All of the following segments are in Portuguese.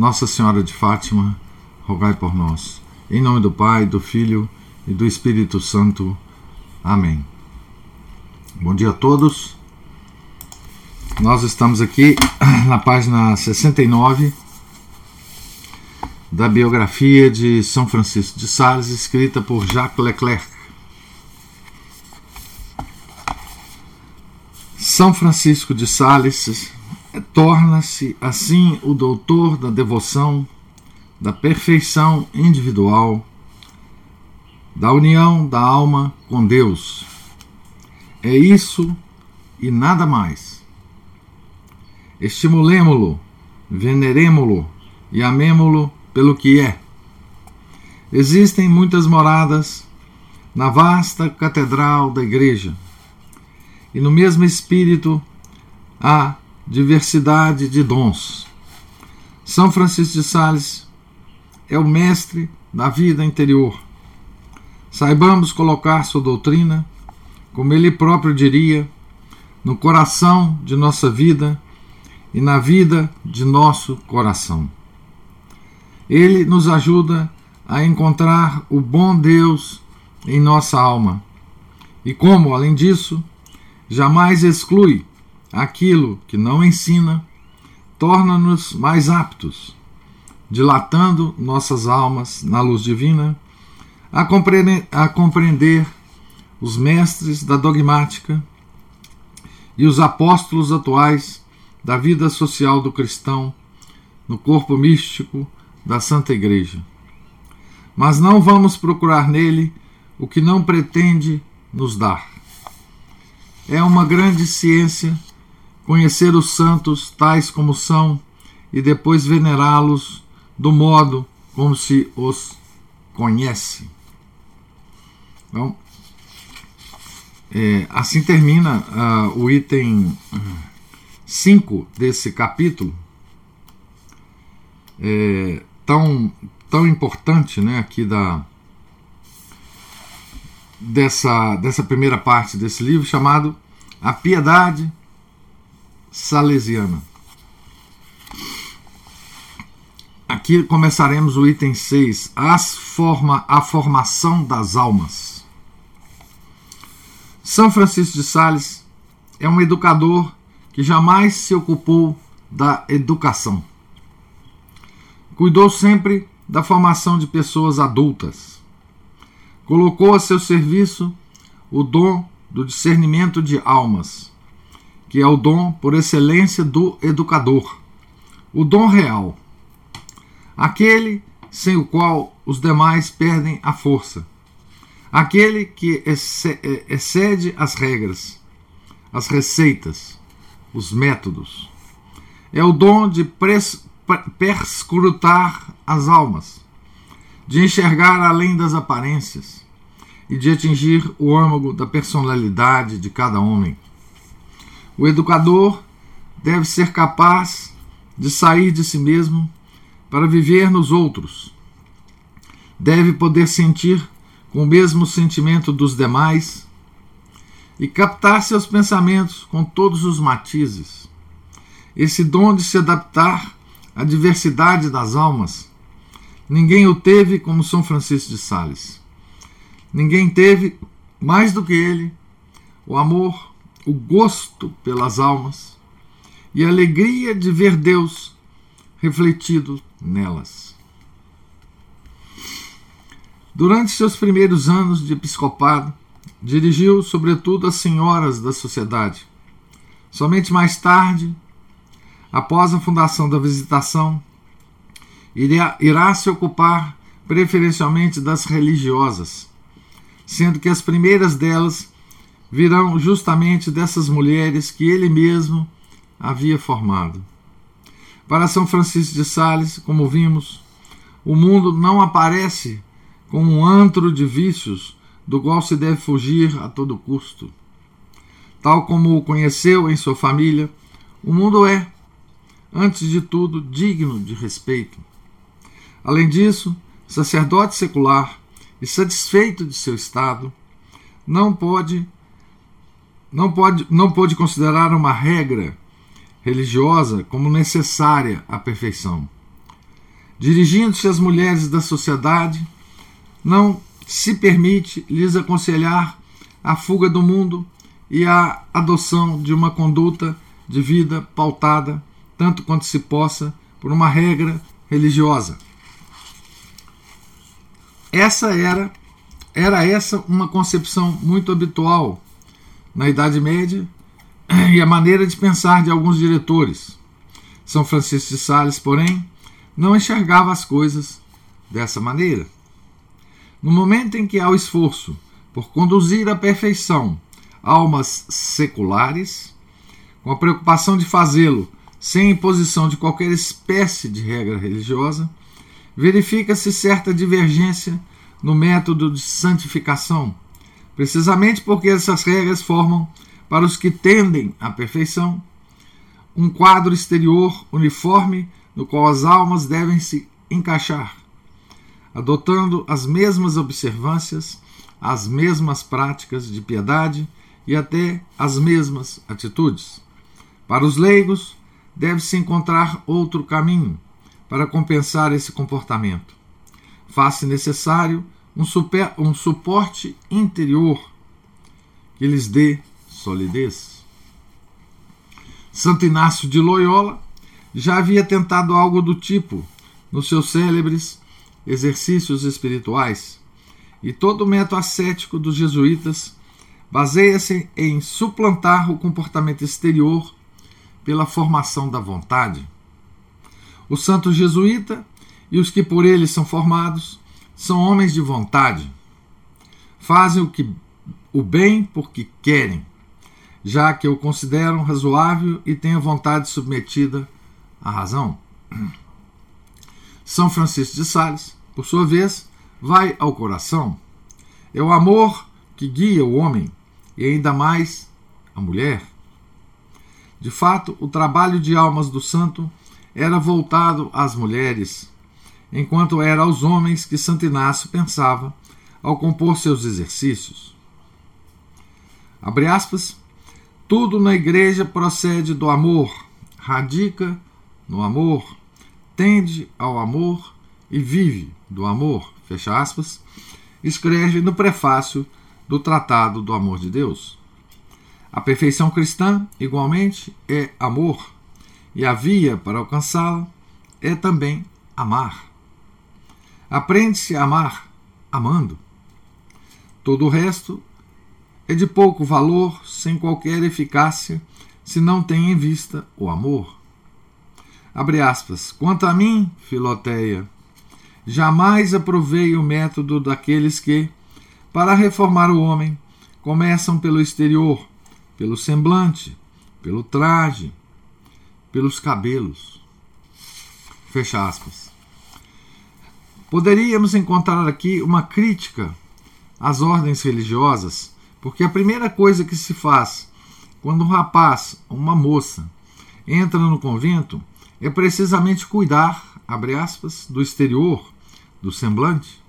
Nossa Senhora de Fátima, rogai por nós. Em nome do Pai, do Filho e do Espírito Santo. Amém. Bom dia a todos. Nós estamos aqui na página 69 da biografia de São Francisco de Sales, escrita por Jacques Leclerc. São Francisco de Sales torna-se assim o doutor da devoção, da perfeição individual, da união da alma com Deus. É isso e nada mais. Estimulemo-lo, veneremo-lo e amemo-lo pelo que é. Existem muitas moradas na vasta catedral da Igreja, e no mesmo espírito há diversidade de dons. São Francisco de Sales é o mestre da vida interior. Saibamos colocar sua doutrina, como ele próprio diria, no coração de nossa vida e na vida de nosso coração. Ele nos ajuda a encontrar o bom Deus em nossa alma. E como, além disso, jamais exclui aquilo que não ensina, torna-nos mais aptos, dilatando nossas almas na luz divina, a compreender, a compreender os mestres da dogmática e os apóstolos atuais da vida social do cristão no corpo místico da Santa Igreja. Mas não vamos procurar nele o que não pretende nos dar. É uma grande ciência conhecer os santos tais como são e depois venerá-los do modo como se os conhece. Então, é, assim termina uh, o item 5 desse capítulo, é, tão, tão importante né, aqui da, dessa, dessa primeira parte desse livro, chamado A Piedade salesiana. Aqui começaremos o item 6, as forma, a formação das almas. São Francisco de Sales é um educador que jamais se ocupou da educação. Cuidou sempre da formação de pessoas adultas. Colocou a seu serviço o dom do discernimento de almas que é o dom por excelência do educador, o dom real, aquele sem o qual os demais perdem a força, aquele que excede as regras, as receitas, os métodos. É o dom de perscrutar as almas, de enxergar além das aparências e de atingir o âmago da personalidade de cada homem. O educador deve ser capaz de sair de si mesmo para viver nos outros. Deve poder sentir com o mesmo sentimento dos demais e captar seus pensamentos com todos os matizes. Esse dom de se adaptar à diversidade das almas, ninguém o teve como São Francisco de Sales. Ninguém teve mais do que ele o amor o gosto pelas almas e a alegria de ver Deus refletido nelas. Durante seus primeiros anos de episcopado, dirigiu sobretudo as senhoras da sociedade. Somente mais tarde, após a fundação da Visitação, irá, irá se ocupar preferencialmente das religiosas, sendo que as primeiras delas virão justamente dessas mulheres que ele mesmo havia formado. Para São Francisco de Sales, como vimos, o mundo não aparece como um antro de vícios do qual se deve fugir a todo custo. Tal como o conheceu em sua família, o mundo é, antes de tudo, digno de respeito. Além disso, sacerdote secular e satisfeito de seu estado, não pode não pode não pode considerar uma regra religiosa como necessária à perfeição. Dirigindo-se às mulheres da sociedade, não se permite lhes aconselhar a fuga do mundo e a adoção de uma conduta de vida pautada, tanto quanto se possa, por uma regra religiosa. Essa era era essa uma concepção muito habitual na Idade Média e a maneira de pensar de alguns diretores. São Francisco de Sales, porém, não enxergava as coisas dessa maneira. No momento em que há o esforço por conduzir à perfeição almas seculares, com a preocupação de fazê-lo sem imposição de qualquer espécie de regra religiosa, verifica-se certa divergência no método de santificação, precisamente porque essas regras formam, para os que tendem à perfeição, um quadro exterior uniforme no qual as almas devem se encaixar adotando as mesmas observâncias, as mesmas práticas de piedade e até as mesmas atitudes. Para os leigos, deve-se encontrar outro caminho para compensar esse comportamento. Faz-se necessário um, super, um suporte interior que lhes dê solidez. Santo Inácio de Loyola já havia tentado algo do tipo nos seus célebres exercícios espirituais, e todo o método ascético dos jesuítas baseia-se em suplantar o comportamento exterior pela formação da vontade. O santo jesuíta e os que por ele são formados são homens de vontade. Fazem o que o bem porque querem, já que o consideram razoável e têm a vontade submetida à razão. São Francisco de Sales, por sua vez, vai ao coração. É o amor que guia o homem e ainda mais a mulher. De fato, o trabalho de almas do santo era voltado às mulheres, enquanto era aos homens que Santo Inácio pensava ao compor seus exercícios. Abre aspas, tudo na igreja procede do amor, radica no amor, tende ao amor e vive do amor, fecha aspas, escreve no prefácio do Tratado do Amor de Deus. A perfeição cristã, igualmente, é amor, e a via para alcançá-la é também amar. Aprende-se a amar amando. Todo o resto é de pouco valor, sem qualquer eficácia, se não tem em vista o amor. Abre aspas. Quanto a mim, Filoteia, jamais aprovei o método daqueles que, para reformar o homem, começam pelo exterior, pelo semblante, pelo traje, pelos cabelos. Fecha aspas. Poderíamos encontrar aqui uma crítica às ordens religiosas, porque a primeira coisa que se faz quando um rapaz ou uma moça entra no convento é precisamente cuidar, abre aspas, do exterior, do semblante,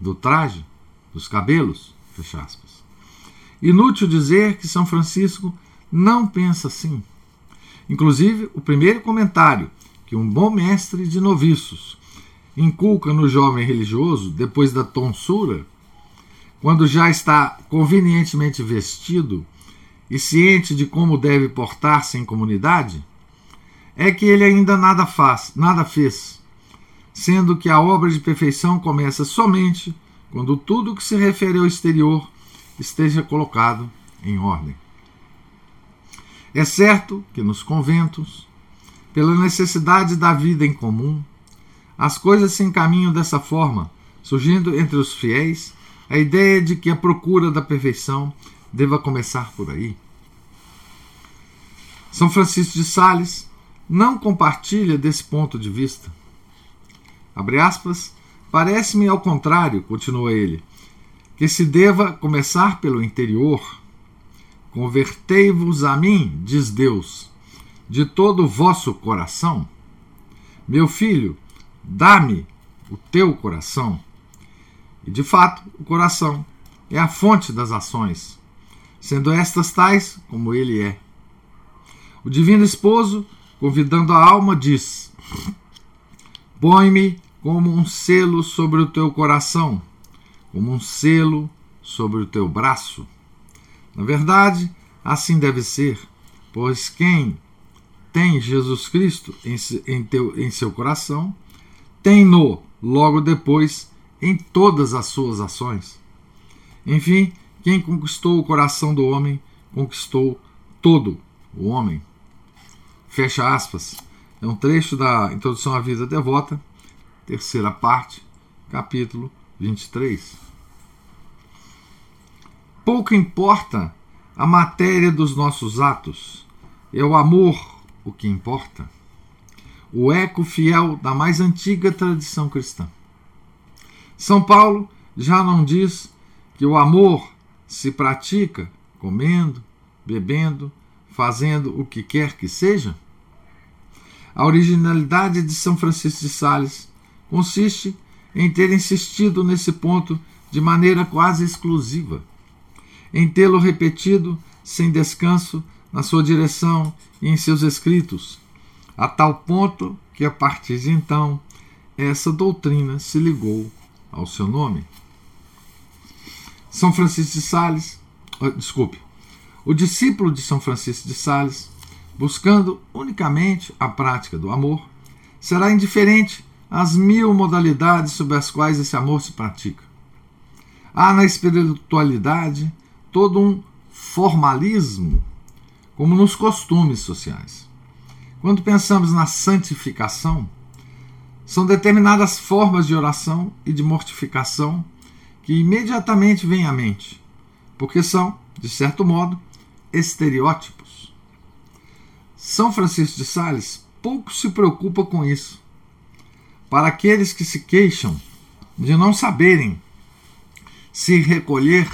do traje, dos cabelos, fecha aspas. Inútil dizer que São Francisco não pensa assim. Inclusive, o primeiro comentário que um bom mestre de noviços inculca no jovem religioso, depois da tonsura, quando já está convenientemente vestido e ciente de como deve portar-se em comunidade, é que ele ainda nada faz, nada fez, sendo que a obra de perfeição começa somente quando tudo que se refere ao exterior esteja colocado em ordem. É certo que nos conventos, pela necessidade da vida em comum, as coisas se encaminham dessa forma, surgindo entre os fiéis a ideia de que a procura da perfeição deva começar por aí. São Francisco de Sales não compartilha desse ponto de vista. parece-me ao contrário, continua ele, que se deva começar pelo interior. Convertei-vos a mim, diz Deus, de todo o vosso coração. Meu filho, dá-me o teu coração. E de fato, o coração é a fonte das ações, sendo estas tais como ele é. O divino esposo, convidando a alma, diz: Põe-me como um selo sobre o teu coração, como um selo sobre o teu braço. Na verdade, assim deve ser, pois quem tem Jesus Cristo em, em, teu, em seu coração, tem-no logo depois em todas as suas ações. Enfim, quem conquistou o coração do homem, conquistou todo o homem. Fecha aspas. É um trecho da Introdução à Vida Devota, terceira parte, capítulo 23. Pouco importa a matéria dos nossos atos, é o amor o que importa. O eco fiel da mais antiga tradição cristã. São Paulo já não diz que o amor se pratica comendo, bebendo, fazendo o que quer que seja? A originalidade de São Francisco de Sales consiste em ter insistido nesse ponto de maneira quase exclusiva em tê-lo repetido sem descanso na sua direção e em seus escritos, a tal ponto que a partir de então essa doutrina se ligou ao seu nome. São Francisco de Sales, desculpe, o discípulo de São Francisco de Sales, buscando unicamente a prática do amor, será indiferente às mil modalidades sob as quais esse amor se pratica. Há na espiritualidade todo um formalismo, como nos costumes sociais. Quando pensamos na santificação, são determinadas formas de oração e de mortificação que imediatamente vêm à mente, porque são, de certo modo, estereótipos. São Francisco de Sales pouco se preocupa com isso. Para aqueles que se queixam de não saberem se recolher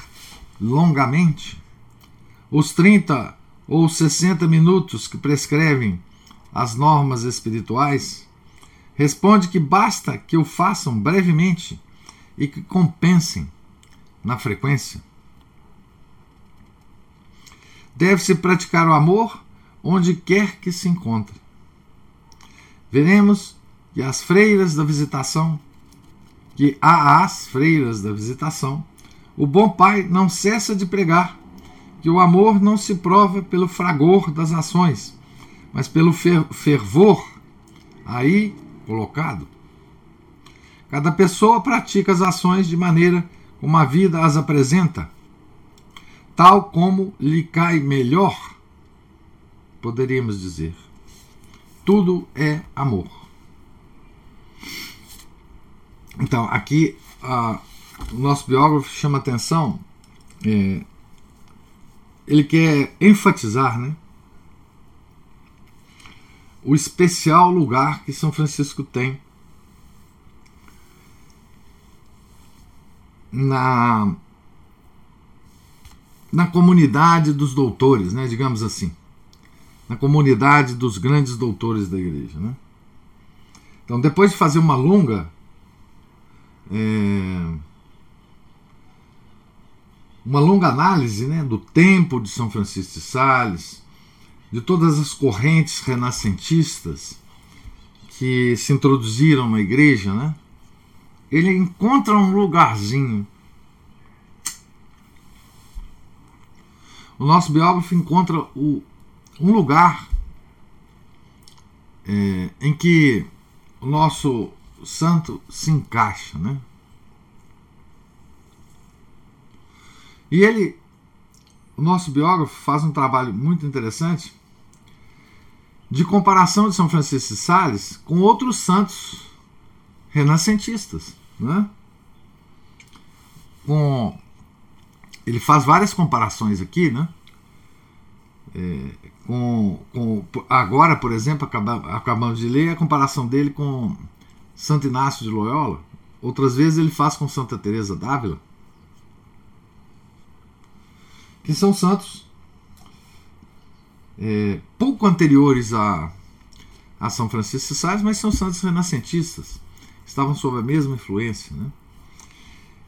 longamente. Os 30 ou 60 minutos que prescrevem as normas espirituais, responde que basta que o façam brevemente e que compensem na frequência. Deve-se praticar o amor onde quer que se encontre. Veremos que as freiras da visitação, que há as freiras da visitação, o bom pai não cessa de pregar que o amor não se prova pelo fragor das ações, mas pelo fervor aí colocado. Cada pessoa pratica as ações de maneira como a vida as apresenta, tal como lhe cai melhor, poderíamos dizer. Tudo é amor. Então, aqui a o nosso biógrafo chama atenção, é, ele quer enfatizar né, o especial lugar que São Francisco tem na, na comunidade dos doutores, né, digamos assim, na comunidade dos grandes doutores da igreja. Né? Então, depois de fazer uma longa. É, uma longa análise né, do tempo de São Francisco de Sales, de todas as correntes renascentistas que se introduziram na igreja, né, ele encontra um lugarzinho. O nosso biógrafo encontra o, um lugar é, em que o nosso santo se encaixa, né? E ele, o nosso biógrafo, faz um trabalho muito interessante de comparação de São Francisco de Sales com outros santos renascentistas. Né? Com, ele faz várias comparações aqui, né? É, com, com, agora, por exemplo, acabamos de ler a comparação dele com Santo Inácio de Loyola, outras vezes ele faz com Santa Teresa d'Ávila, que são santos é, pouco anteriores a, a São Francisco de Sales, mas são santos renascentistas, estavam sob a mesma influência. Né?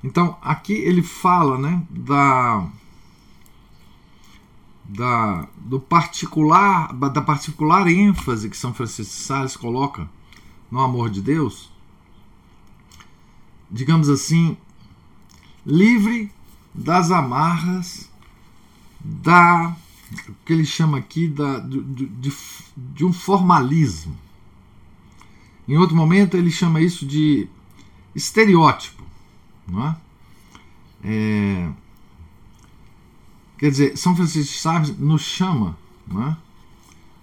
Então, aqui ele fala né, da, da, do particular, da particular ênfase que São Francisco de Sales coloca no amor de Deus, digamos assim, livre das amarras da o que ele chama aqui da, de, de, de um formalismo. Em outro momento ele chama isso de estereótipo. Não é? É, quer dizer, São Francisco de Sales nos chama é?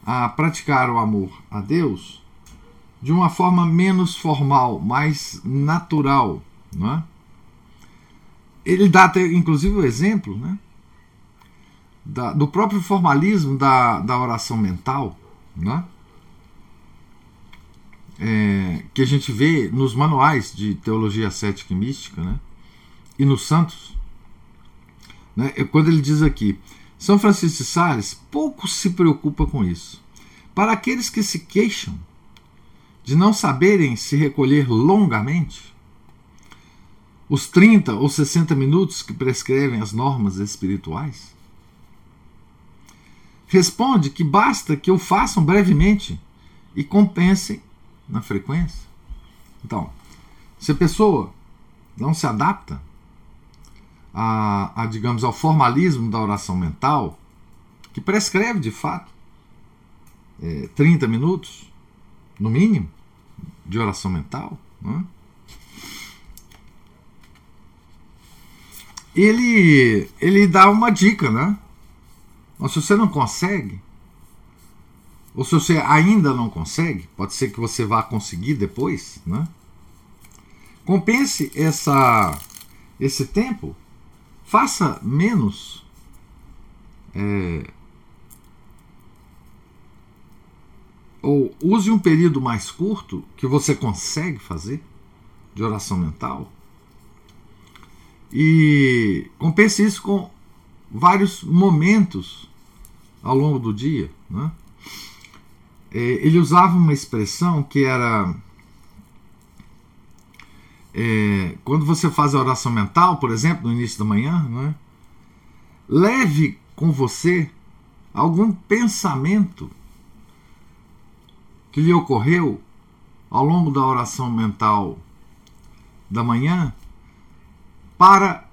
a praticar o amor a Deus de uma forma menos formal, mais natural. É? Ele dá até, inclusive, o exemplo né, da, do próprio formalismo da, da oração mental, né? É, que a gente vê nos manuais de teologia cética e mística, né? e nos santos. Né? É quando ele diz aqui: São Francisco de Sales pouco se preocupa com isso. Para aqueles que se queixam de não saberem se recolher longamente, os 30 ou 60 minutos que prescrevem as normas espirituais, responde que basta que o façam brevemente e compensem na frequência. Então, se a pessoa não se adapta a, a, digamos, ao formalismo da oração mental, que prescreve de fato é, 30 minutos, no mínimo, de oração mental, né? ele, ele dá uma dica, né? Mas se você não consegue, ou se você ainda não consegue, pode ser que você vá conseguir depois, né? Compense essa, esse tempo, faça menos. É, ou use um período mais curto que você consegue fazer de oração mental e compense isso com vários momentos ao longo do dia. Né? É, ele usava uma expressão que era. É, quando você faz a oração mental, por exemplo, no início da manhã, né? leve com você algum pensamento que lhe ocorreu ao longo da oração mental da manhã para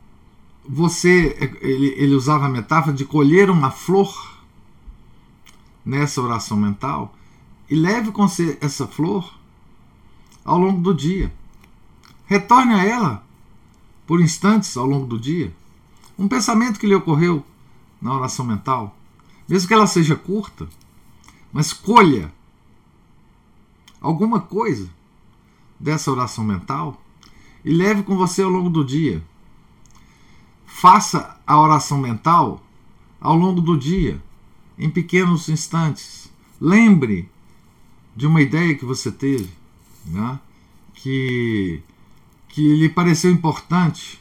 você. Ele, ele usava a metáfora de colher uma flor nessa oração mental e leve com você essa flor ao longo do dia. Retorne a ela por instantes ao longo do dia. Um pensamento que lhe ocorreu na oração mental, mesmo que ela seja curta, mas colha alguma coisa dessa oração mental e leve com você ao longo do dia. Faça a oração mental ao longo do dia em pequenos instantes. Lembre de uma ideia que você teve, né? que, que lhe pareceu importante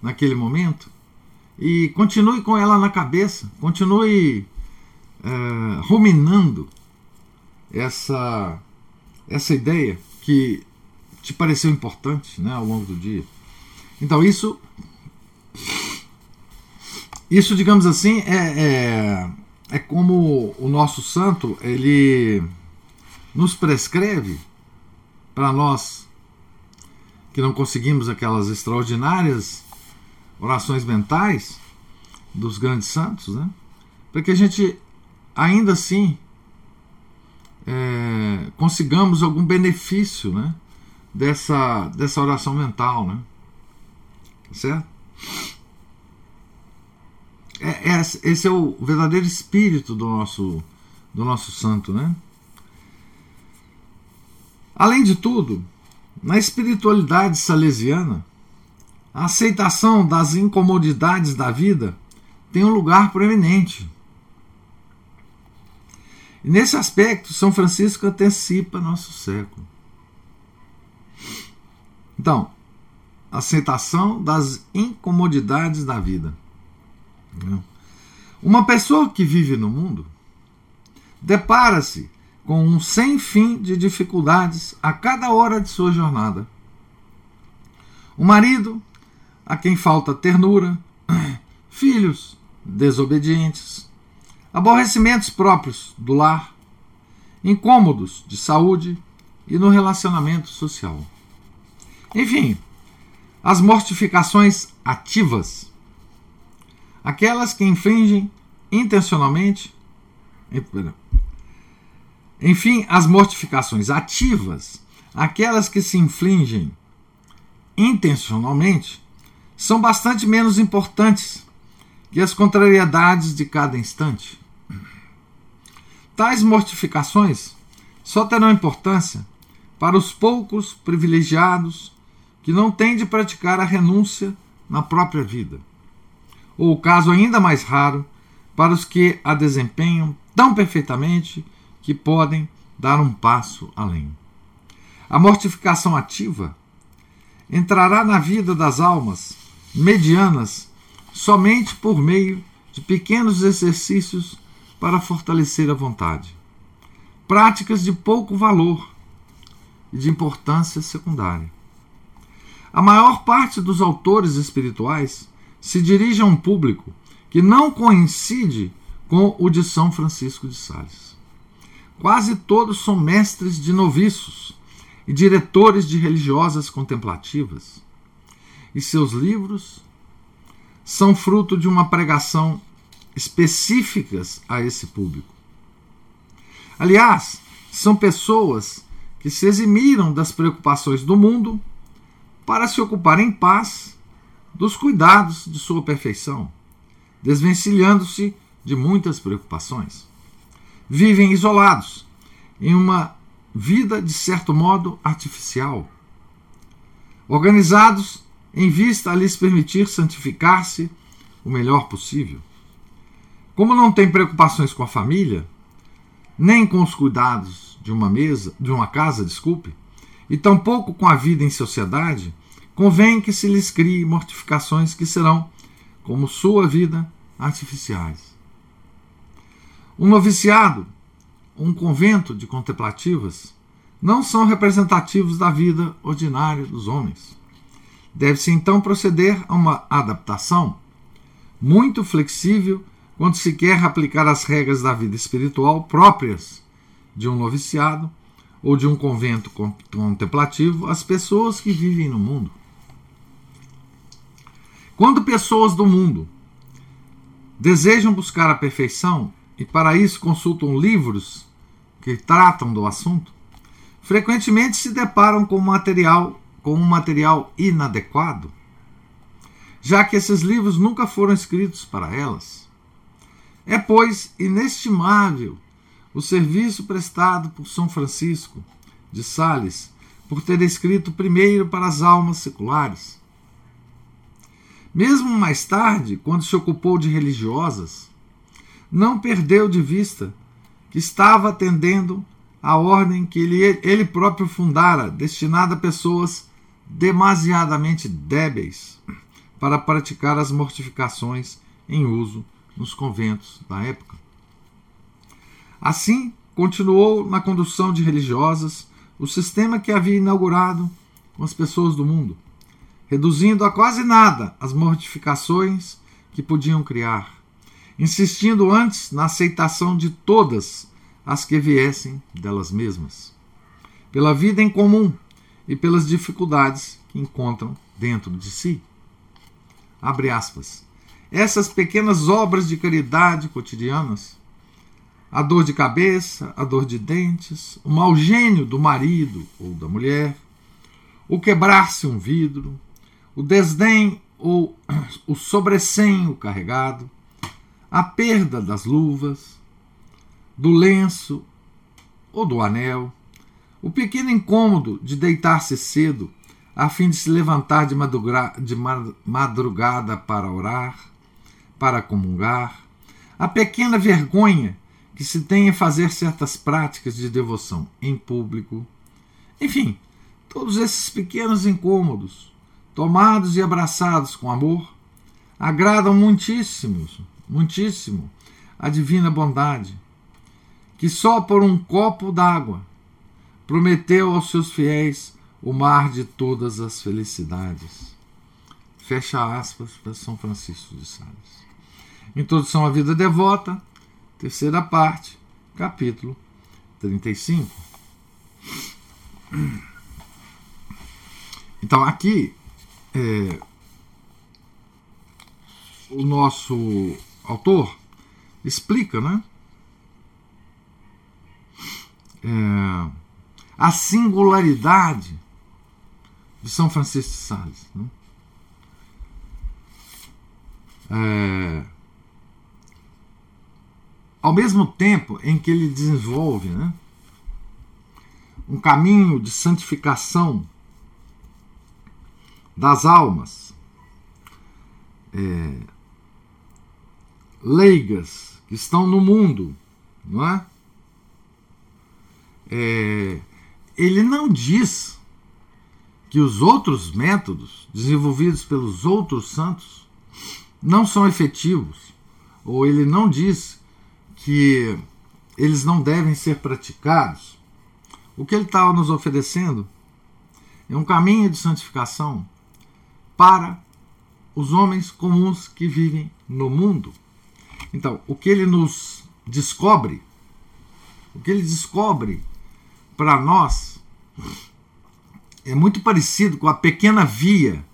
naquele momento, e continue com ela na cabeça, continue é, ruminando essa, essa ideia que te pareceu importante né, ao longo do dia. Então, isso, isso digamos assim, é, é é como o nosso santo ele nos prescreve para nós que não conseguimos aquelas extraordinárias orações mentais dos grandes santos, né? Para que a gente ainda assim é, consigamos algum benefício, né? Dessa, dessa oração mental, né? Certo? É, é, esse é o verdadeiro espírito do nosso, do nosso santo, né? Além de tudo, na espiritualidade salesiana, a aceitação das incomodidades da vida tem um lugar proeminente. E nesse aspecto, São Francisco antecipa nosso século. Então, aceitação das incomodidades da vida. Uma pessoa que vive no mundo depara-se com um sem fim de dificuldades a cada hora de sua jornada. O marido, a quem falta ternura, filhos desobedientes, aborrecimentos próprios do lar, incômodos de saúde e no relacionamento social. Enfim, as mortificações ativas, aquelas que infringem intencionalmente. Enfim, as mortificações ativas, aquelas que se infligem intencionalmente, são bastante menos importantes que as contrariedades de cada instante. Tais mortificações só terão importância para os poucos privilegiados que não têm de praticar a renúncia na própria vida, ou o caso ainda mais raro, para os que a desempenham tão perfeitamente que podem dar um passo além. A mortificação ativa entrará na vida das almas medianas somente por meio de pequenos exercícios para fortalecer a vontade. Práticas de pouco valor e de importância secundária. A maior parte dos autores espirituais se dirige a um público que não coincide com o de São Francisco de Sales. Quase todos são mestres de noviços e diretores de religiosas contemplativas. E seus livros são fruto de uma pregação específicas a esse público. Aliás, são pessoas que se eximiram das preocupações do mundo para se ocupar em paz dos cuidados de sua perfeição, desvencilhando-se de muitas preocupações. Vivem isolados, em uma vida de certo modo artificial, organizados em vista a lhes permitir santificar-se o melhor possível. Como não tem preocupações com a família, nem com os cuidados de uma mesa, de uma casa, desculpe, e tampouco com a vida em sociedade, convém que se lhes crie mortificações que serão, como sua vida, artificiais. Um noviciado, um convento de contemplativas, não são representativos da vida ordinária dos homens. Deve-se então proceder a uma adaptação muito flexível quando se quer aplicar as regras da vida espiritual próprias de um noviciado ou de um convento contemplativo às pessoas que vivem no mundo. Quando pessoas do mundo desejam buscar a perfeição e para isso consultam livros que tratam do assunto, frequentemente se deparam com material com um material inadequado, já que esses livros nunca foram escritos para elas. É, pois, inestimável o serviço prestado por São Francisco de Sales por ter escrito primeiro para as almas seculares. Mesmo mais tarde, quando se ocupou de religiosas, não perdeu de vista que estava atendendo à ordem que ele, ele próprio fundara, destinada a pessoas demasiadamente débeis para praticar as mortificações em uso nos conventos da época. Assim, continuou na condução de religiosas o sistema que havia inaugurado com as pessoas do mundo, reduzindo a quase nada as mortificações que podiam criar, insistindo antes na aceitação de todas as que viessem delas mesmas, pela vida em comum e pelas dificuldades que encontram dentro de si. Abre aspas. Essas pequenas obras de caridade cotidianas a dor de cabeça, a dor de dentes, o mau gênio do marido ou da mulher, o quebrar-se um vidro, o desdém ou o sobressenho carregado, a perda das luvas, do lenço ou do anel, o pequeno incômodo de deitar-se cedo a fim de se levantar de madrugada para orar, para comungar, a pequena vergonha que se tem em fazer certas práticas de devoção em público. Enfim, Todos esses pequenos incômodos, tomados e abraçados com amor, agradam muitíssimo, muitíssimo a divina bondade, que só por um copo d'água prometeu aos seus fiéis o mar de todas as felicidades. Fecha aspas para São Francisco de Sales. Introdução à vida devota, terceira parte, capítulo 35. Então, aqui, é, o nosso autor explica, né? É, a singularidade de São Francisco de Sales. Né? É, ao mesmo tempo em que ele desenvolve né, um caminho de santificação das almas é, leigas que estão no mundo, não é? é? Ele não diz que os outros métodos desenvolvidos pelos outros santos não são efetivos, ou ele não diz que eles não devem ser praticados. O que ele estava nos oferecendo é um caminho de santificação para os homens comuns que vivem no mundo. Então, o que ele nos descobre, o que ele descobre para nós é muito parecido com a pequena via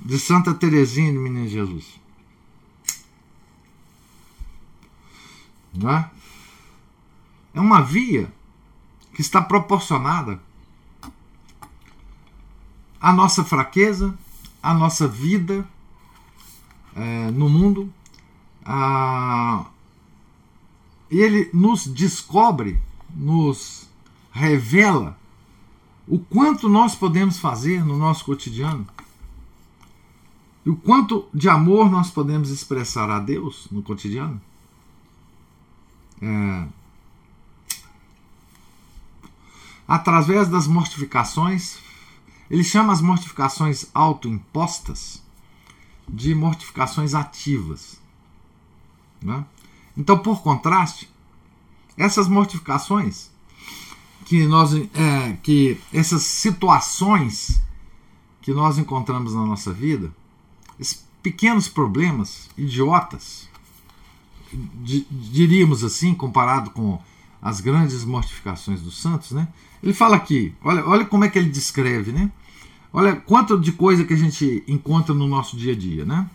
de Santa Teresinha de Menino Jesus. Não é? é uma via que está proporcionada à nossa fraqueza, à nossa vida é, no mundo. A... Ele nos descobre, nos revela o quanto nós podemos fazer no nosso cotidiano e o quanto de amor nós podemos expressar a Deus no cotidiano. É, através das mortificações, ele chama as mortificações autoimpostas de mortificações ativas. Né? Então, por contraste, essas mortificações que nós é, que essas situações que nós encontramos na nossa vida, esses pequenos problemas idiotas, diríamos assim, comparado com as grandes mortificações dos santos, né? Ele fala aqui, olha, olha como é que ele descreve, né? Olha quanto de coisa que a gente encontra no nosso dia a dia, né?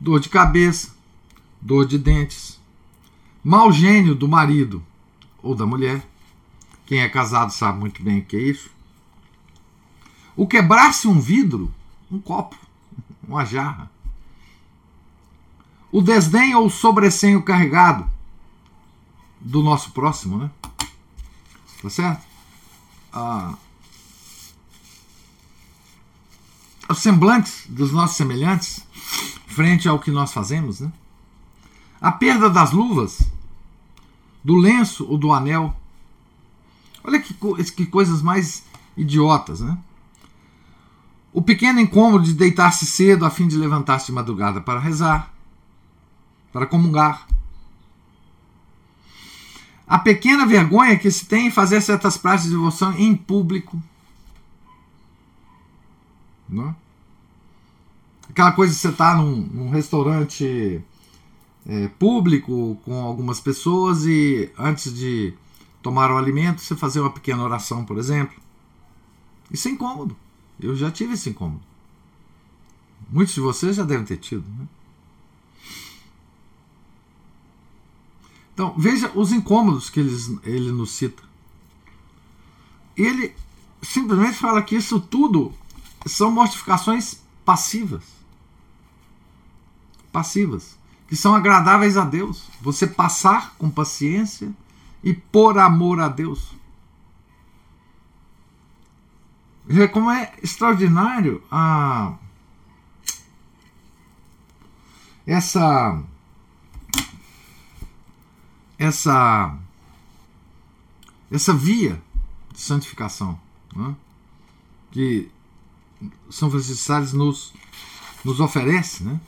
Dor de cabeça, dor de dentes, Mau gênio do marido ou da mulher. Quem é casado sabe muito bem o que é isso. O quebrar-se um vidro, um copo, uma jarra. O desdém ou o sobressenho carregado do nosso próximo, né? Tá certo? Ah, os semblantes dos nossos semelhantes frente ao que nós fazemos, né? A perda das luvas do lenço ou do anel. Olha que, que coisas mais idiotas, né? O pequeno incômodo de deitar-se cedo a fim de levantar-se de madrugada para rezar, para comungar. A pequena vergonha que se tem em fazer certas práticas de devoção em público. Não? É? Aquela coisa de você estar tá num, num restaurante é, público com algumas pessoas e antes de tomar o alimento você fazer uma pequena oração, por exemplo. Isso é incômodo. Eu já tive esse incômodo. Muitos de vocês já devem ter tido. Né? Então, veja os incômodos que ele, ele nos cita. Ele simplesmente fala que isso tudo são mortificações passivas. Passivas que são agradáveis a Deus. Você passar com paciência e por amor a Deus. Veja como é extraordinário a essa essa essa via de santificação né? que São Francisco de Sales nos, nos oferece. Né?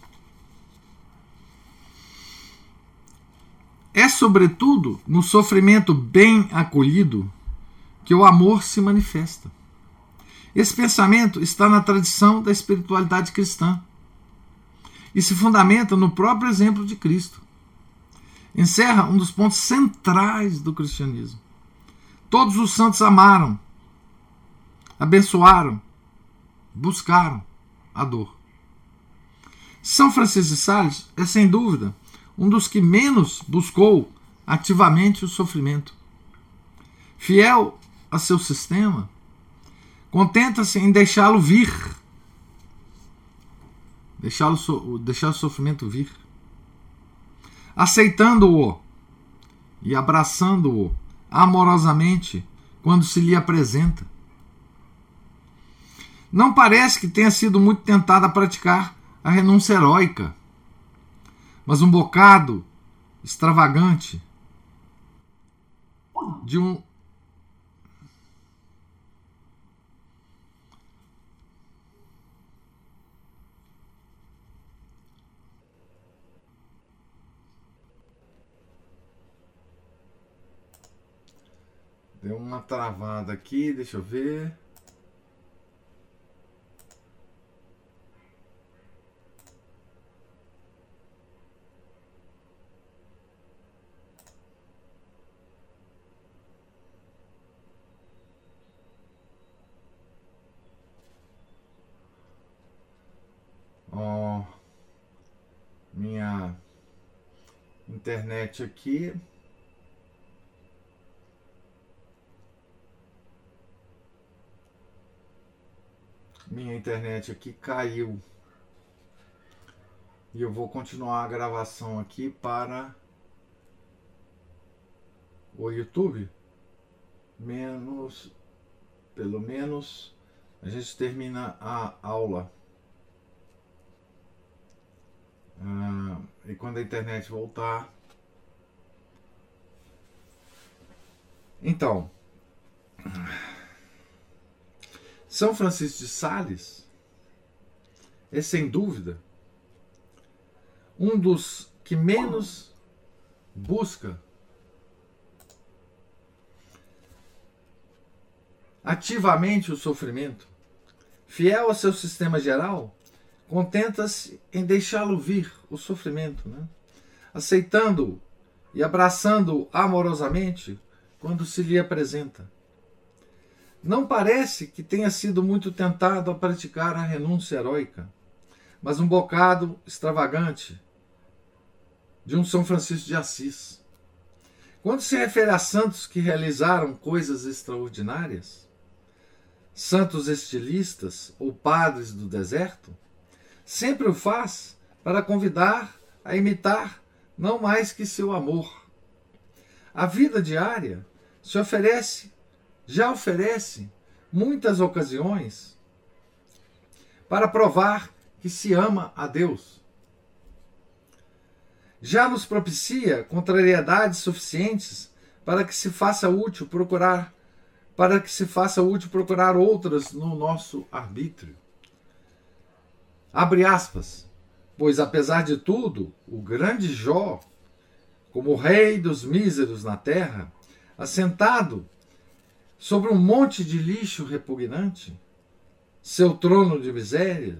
É, sobretudo, no sofrimento bem acolhido que o amor se manifesta. Esse pensamento está na tradição da espiritualidade cristã e se fundamenta no próprio exemplo de Cristo. Encerra um dos pontos centrais do cristianismo. Todos os santos amaram, abençoaram, buscaram a dor. São Francisco de Sales é, sem dúvida, um dos que menos buscou ativamente o sofrimento. Fiel a seu sistema, contenta-se em deixá-lo vir, deixá-lo deixar o sofrimento vir, aceitando-o e abraçando-o amorosamente quando se lhe apresenta. Não parece que tenha sido muito tentada a praticar a renúncia heróica, mas um bocado extravagante de um Deu uma travada aqui, deixa eu ver. Ó, minha internet aqui. Minha internet aqui caiu. E eu vou continuar a gravação aqui para o YouTube. Menos, pelo menos, a gente termina a aula. Ah, e quando a internet voltar. Então. São Francisco de Sales é sem dúvida um dos que menos busca ativamente o sofrimento. Fiel ao seu sistema geral, contenta-se em deixá-lo vir, o sofrimento, né? aceitando-o e abraçando-o amorosamente quando se lhe apresenta. Não parece que tenha sido muito tentado a praticar a renúncia heróica, mas um bocado extravagante de um São Francisco de Assis. Quando se refere a santos que realizaram coisas extraordinárias, santos estilistas ou padres do deserto, sempre o faz para convidar a imitar não mais que seu amor. A vida diária se oferece já oferece muitas ocasiões para provar que se ama a Deus. Já nos propicia contrariedades suficientes para que se faça útil procurar para que se faça útil procurar outras no nosso arbítrio. Abre aspas. Pois apesar de tudo, o grande Jó, como rei dos míseros na terra, assentado sobre um monte de lixo repugnante, seu trono de miséria,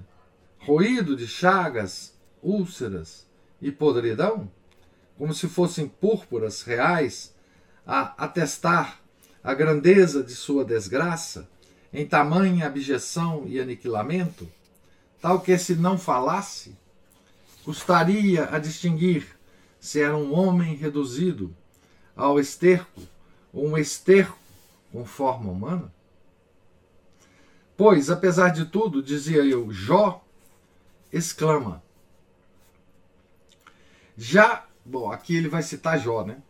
roído de chagas, úlceras e podridão, como se fossem púrpuras reais a atestar a grandeza de sua desgraça, em tamanha abjeção e aniquilamento, tal que se não falasse, custaria a distinguir se era um homem reduzido ao esterco ou um esterco com forma humana? Pois, apesar de tudo, dizia eu, Jó exclama. Já, bom, aqui ele vai citar Jó, né?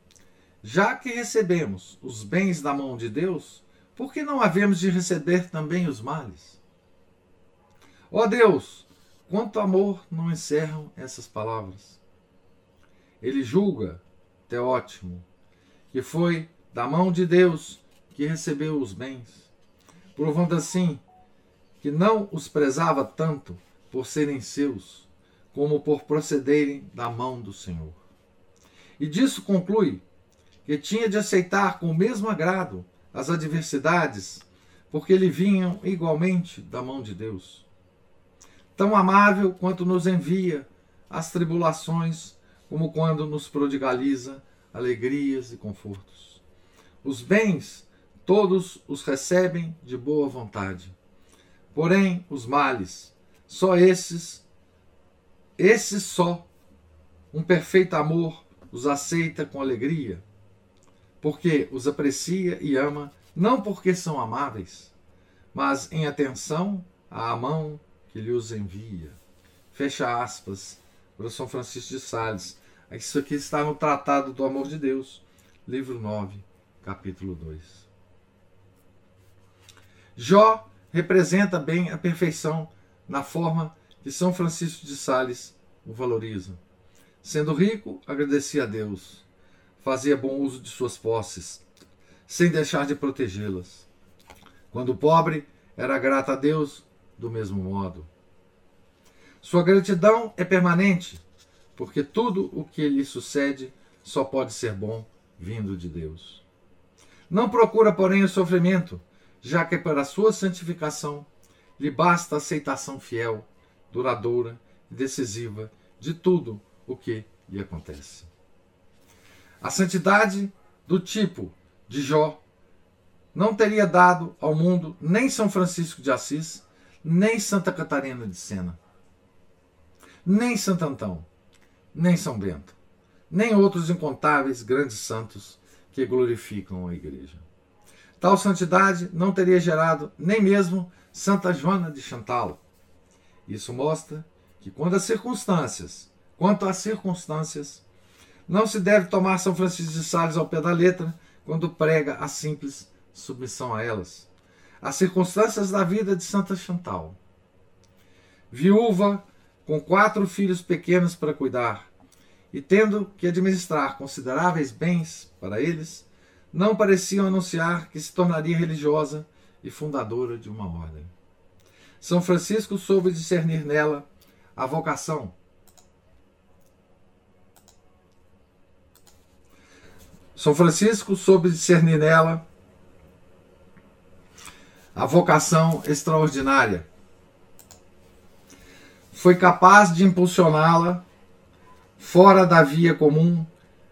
Já que recebemos os bens da mão de Deus, por que não havemos de receber também os males? Ó Deus, quanto amor não encerram essas palavras. Ele julga, Teótimo, que foi da mão de Deus que recebeu os bens, provando assim que não os prezava tanto por serem seus, como por procederem da mão do Senhor. E disso conclui que tinha de aceitar com o mesmo agrado as adversidades, porque lhe vinham igualmente da mão de Deus. Tão amável quanto nos envia as tribulações, como quando nos prodigaliza alegrias e confortos. Os bens todos os recebem de boa vontade. Porém, os males, só esses, esses só, um perfeito amor os aceita com alegria, porque os aprecia e ama, não porque são amáveis, mas em atenção à mão que lhe os envia. Fecha aspas para São Francisco de Sales. Isso aqui está no Tratado do Amor de Deus, livro 9, capítulo 2. Jó representa bem a perfeição na forma que São Francisco de Sales o valoriza. Sendo rico, agradecia a Deus, fazia bom uso de suas posses, sem deixar de protegê-las. Quando pobre, era grato a Deus do mesmo modo. Sua gratidão é permanente, porque tudo o que lhe sucede só pode ser bom vindo de Deus. Não procura, porém, o sofrimento, já que para a sua santificação lhe basta a aceitação fiel, duradoura e decisiva de tudo o que lhe acontece. A santidade do tipo de Jó não teria dado ao mundo nem São Francisco de Assis, nem Santa Catarina de Sena, nem Santo Antão, nem São Bento, nem outros incontáveis grandes santos que glorificam a Igreja. Tal santidade não teria gerado nem mesmo Santa Joana de Chantal. Isso mostra que quando as circunstâncias, quanto às circunstâncias, não se deve tomar São Francisco de Sales ao pé da letra quando prega a simples submissão a elas. As circunstâncias da vida de Santa Chantal. Viúva, com quatro filhos pequenos para cuidar, e tendo que administrar consideráveis bens para eles, não pareciam anunciar que se tornaria religiosa e fundadora de uma ordem. São Francisco soube discernir nela a vocação. São Francisco soube discernir nela a vocação extraordinária. Foi capaz de impulsioná-la fora da via comum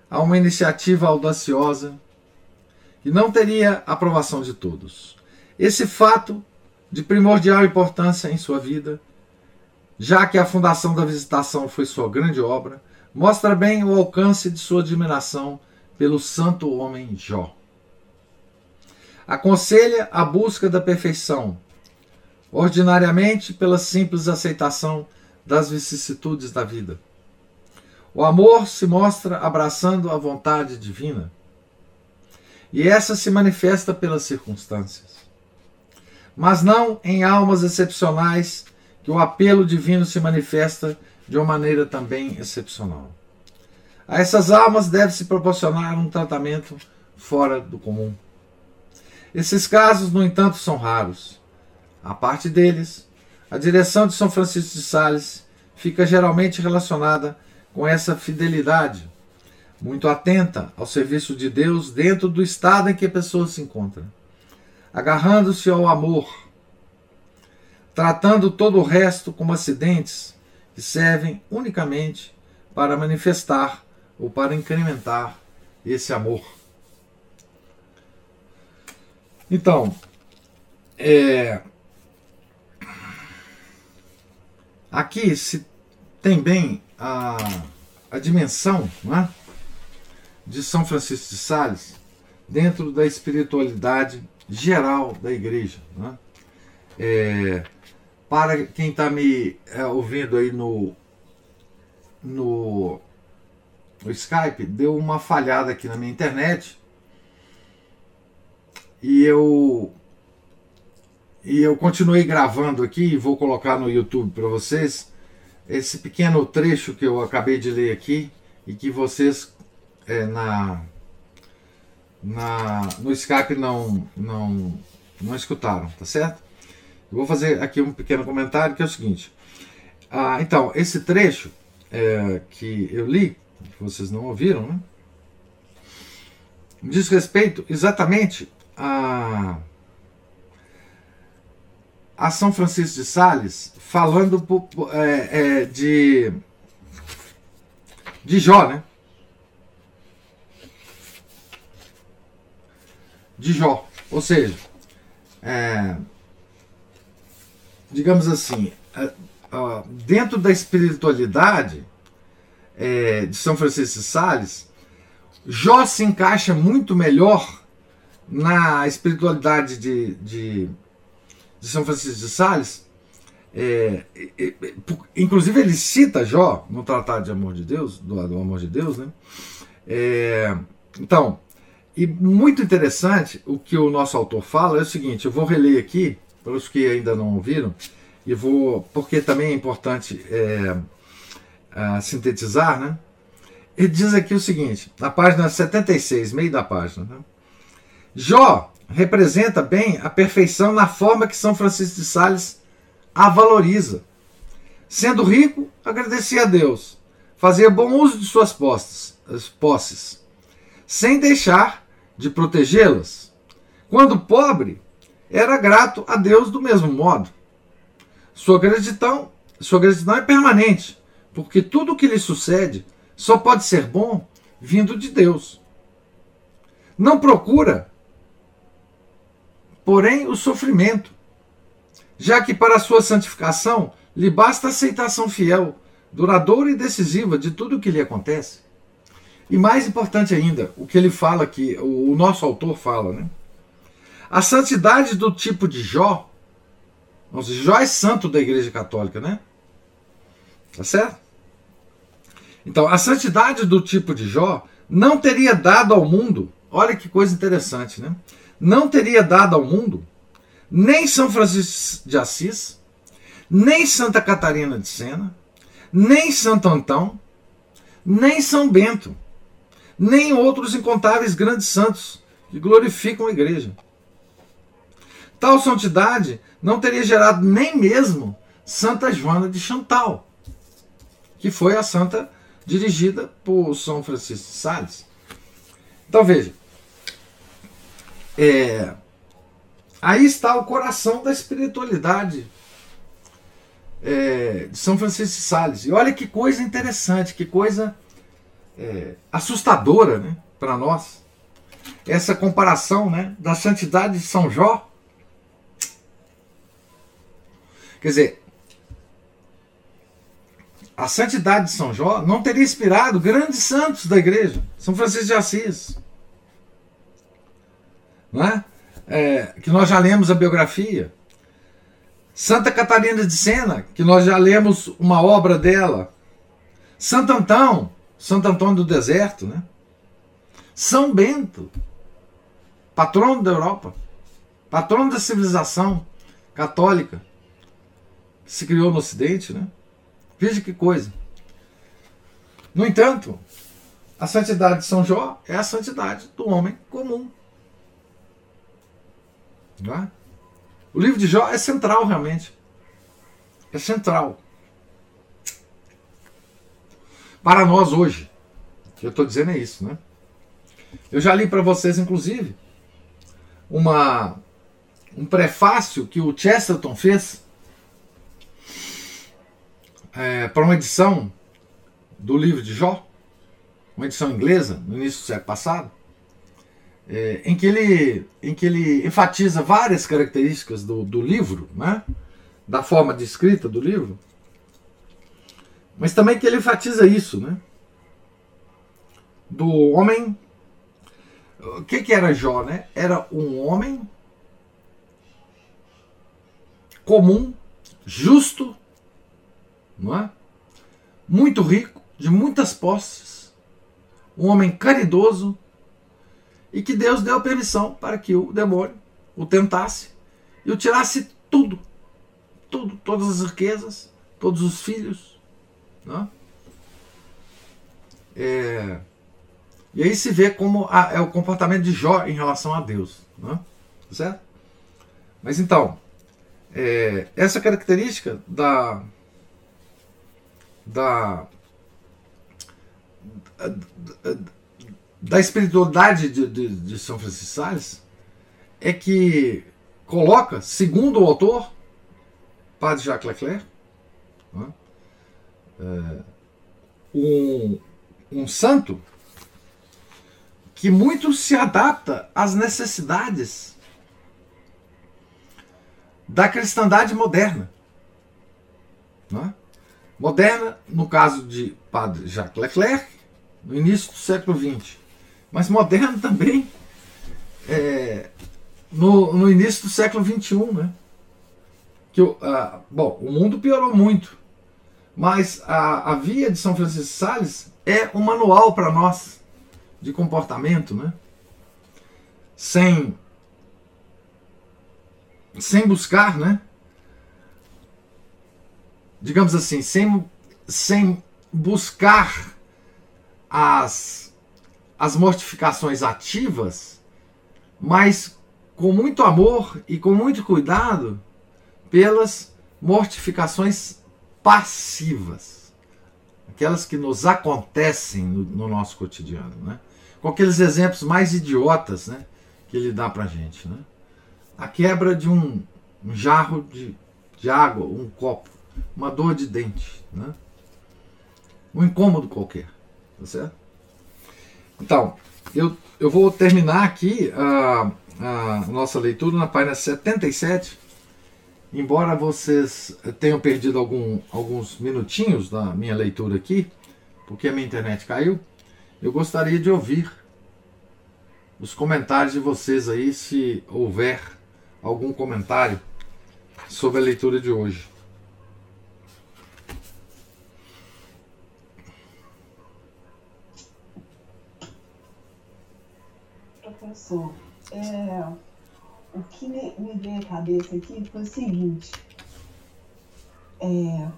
a uma iniciativa audaciosa que não teria aprovação de todos. Esse fato de primordial importância em sua vida, já que a fundação da Visitação foi sua grande obra, mostra bem o alcance de sua admiração pelo santo homem Jó. Aconselha a busca da perfeição, ordinariamente pela simples aceitação das vicissitudes da vida. O amor se mostra abraçando a vontade divina, e essa se manifesta pelas circunstâncias. Mas não em almas excepcionais que o apelo divino se manifesta de uma maneira também excepcional. A essas almas deve-se proporcionar um tratamento fora do comum. Esses casos, no entanto, são raros. A parte deles, a direção de São Francisco de Sales fica geralmente relacionada com essa fidelidade, muito atenta ao serviço de Deus dentro do estado em que a pessoa se encontra, agarrando-se ao amor, tratando todo o resto como acidentes que servem unicamente para manifestar ou para incrementar esse amor. Então, é, aqui se tem bem a, a dimensão é, de São Francisco de Sales dentro da espiritualidade geral da igreja. É? É, para quem está me é, ouvindo aí no, no, no Skype, deu uma falhada aqui na minha internet e eu e eu continuei gravando aqui e vou colocar no YouTube para vocês esse pequeno trecho que eu acabei de ler aqui e que vocês é, na na, no Skype não, não, não escutaram, tá certo? Eu vou fazer aqui um pequeno comentário que é o seguinte. Ah, então, esse trecho é, que eu li, que vocês não ouviram, né? Diz respeito exatamente a, a São Francisco de Sales falando é, é, de, de Jó, né? De Jó. Ou seja, é, digamos assim, é, dentro da espiritualidade é, de São Francisco de Sales, Jó se encaixa muito melhor na espiritualidade de, de, de São Francisco de Sales. É, inclusive ele cita Jó no Tratado de Amor de Deus, do, do Amor de Deus, né? É, então, e muito interessante o que o nosso autor fala é o seguinte: eu vou reler aqui, para os que ainda não ouviram, e vou, porque também é importante é, sintetizar, né? Ele diz aqui o seguinte, na página 76, meio da página. Né? Jó representa bem a perfeição na forma que São Francisco de Sales a valoriza. Sendo rico, agradecia a Deus, fazia bom uso de suas posses, sem deixar de protegê-las. Quando pobre, era grato a Deus do mesmo modo. Sua gratidão, sua gratidão é permanente, porque tudo o que lhe sucede só pode ser bom vindo de Deus. Não procura, porém, o sofrimento, já que para sua santificação lhe basta a aceitação fiel, duradoura e decisiva de tudo o que lhe acontece. E mais importante ainda, o que ele fala aqui, o nosso autor fala, né? A santidade do tipo de Jó, seja, Jó é santo da Igreja Católica, né? Tá certo? Então, a santidade do tipo de Jó não teria dado ao mundo, olha que coisa interessante, né? Não teria dado ao mundo nem São Francisco de Assis, nem Santa Catarina de Sena, nem Santo Antão, nem São Bento nem outros incontáveis grandes santos que glorificam a igreja. Tal santidade não teria gerado nem mesmo Santa Joana de Chantal, que foi a santa dirigida por São Francisco de Sales. Então veja, é, aí está o coração da espiritualidade é, de São Francisco de Sales. E olha que coisa interessante, que coisa é, assustadora né, para nós. Essa comparação né, da santidade de São Jó. Quer dizer, a santidade de São Jó não teria inspirado grandes santos da igreja, São Francisco de Assis. Não é? é? que nós já lemos a biografia. Santa Catarina de Sena, que nós já lemos uma obra dela. Santo Antão, Santo Antônio do Deserto, né? São Bento, patrono da Europa, patrono da civilização católica que se criou no Ocidente, né? Veja que coisa. No entanto, a santidade de São Jó é a santidade do homem comum. É? O livro de Jó é central, realmente. É central para nós hoje. O que eu estou dizendo é isso, né? Eu já li para vocês, inclusive, uma, um prefácio que o Chesterton fez é, para uma edição do livro de Jó, uma edição inglesa, no início do século passado, é, em, que ele, em que ele enfatiza várias características do, do livro, né? da forma de escrita do livro, mas também que ele enfatiza isso, né? Do homem. O que, que era Jó, né? Era um homem comum, justo, não é? Muito rico, de muitas posses, um homem caridoso e que Deus deu permissão para que o demônio o tentasse e o tirasse tudo, tudo, todas as riquezas, todos os filhos, né? É, E aí se vê como a, é o comportamento de Jó em relação a Deus. Né? Certo? Mas então, é, essa característica da, da, da, da espiritualidade de, de, de São Francisco Sales é que coloca, segundo o autor, Padre Jacques Leclerc, né, um, um santo que muito se adapta às necessidades da cristandade moderna. Né? Moderna, no caso de Padre Jacques Leclerc, no início do século XX, mas moderno também é, no, no início do século XXI. Né? Que, uh, bom, o mundo piorou muito, mas a, a via de São Francisco de Sales é um manual para nós de comportamento, né? Sem sem buscar, né? Digamos assim, sem, sem buscar as, as mortificações ativas, mas com muito amor e com muito cuidado pelas mortificações passivas, aquelas que nos acontecem no, no nosso cotidiano, né? com aqueles exemplos mais idiotas né, que ele dá para gente. Né? a quebra de um, um jarro de, de água, um copo, uma dor de dente, né? um incômodo qualquer. Tá certo? Então, eu, eu vou terminar aqui a, a nossa leitura na página 77. Embora vocês tenham perdido algum, alguns minutinhos da minha leitura aqui, porque a minha internet caiu, eu gostaria de ouvir os comentários de vocês aí, se houver algum comentário sobre a leitura de hoje. Professor, é, o que me, me veio à cabeça aqui foi o seguinte: é,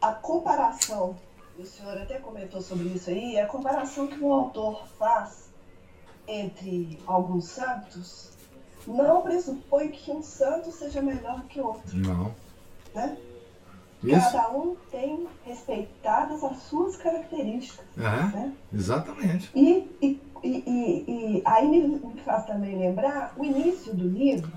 a comparação, o senhor até comentou sobre isso aí, a comparação que o autor faz entre alguns santos não pressupõe que um santo seja melhor que outro. Não. Né? Cada um tem respeitadas as suas características. É, né? Exatamente. E, e, e, e, aí me, faz também lembrar o início do livro,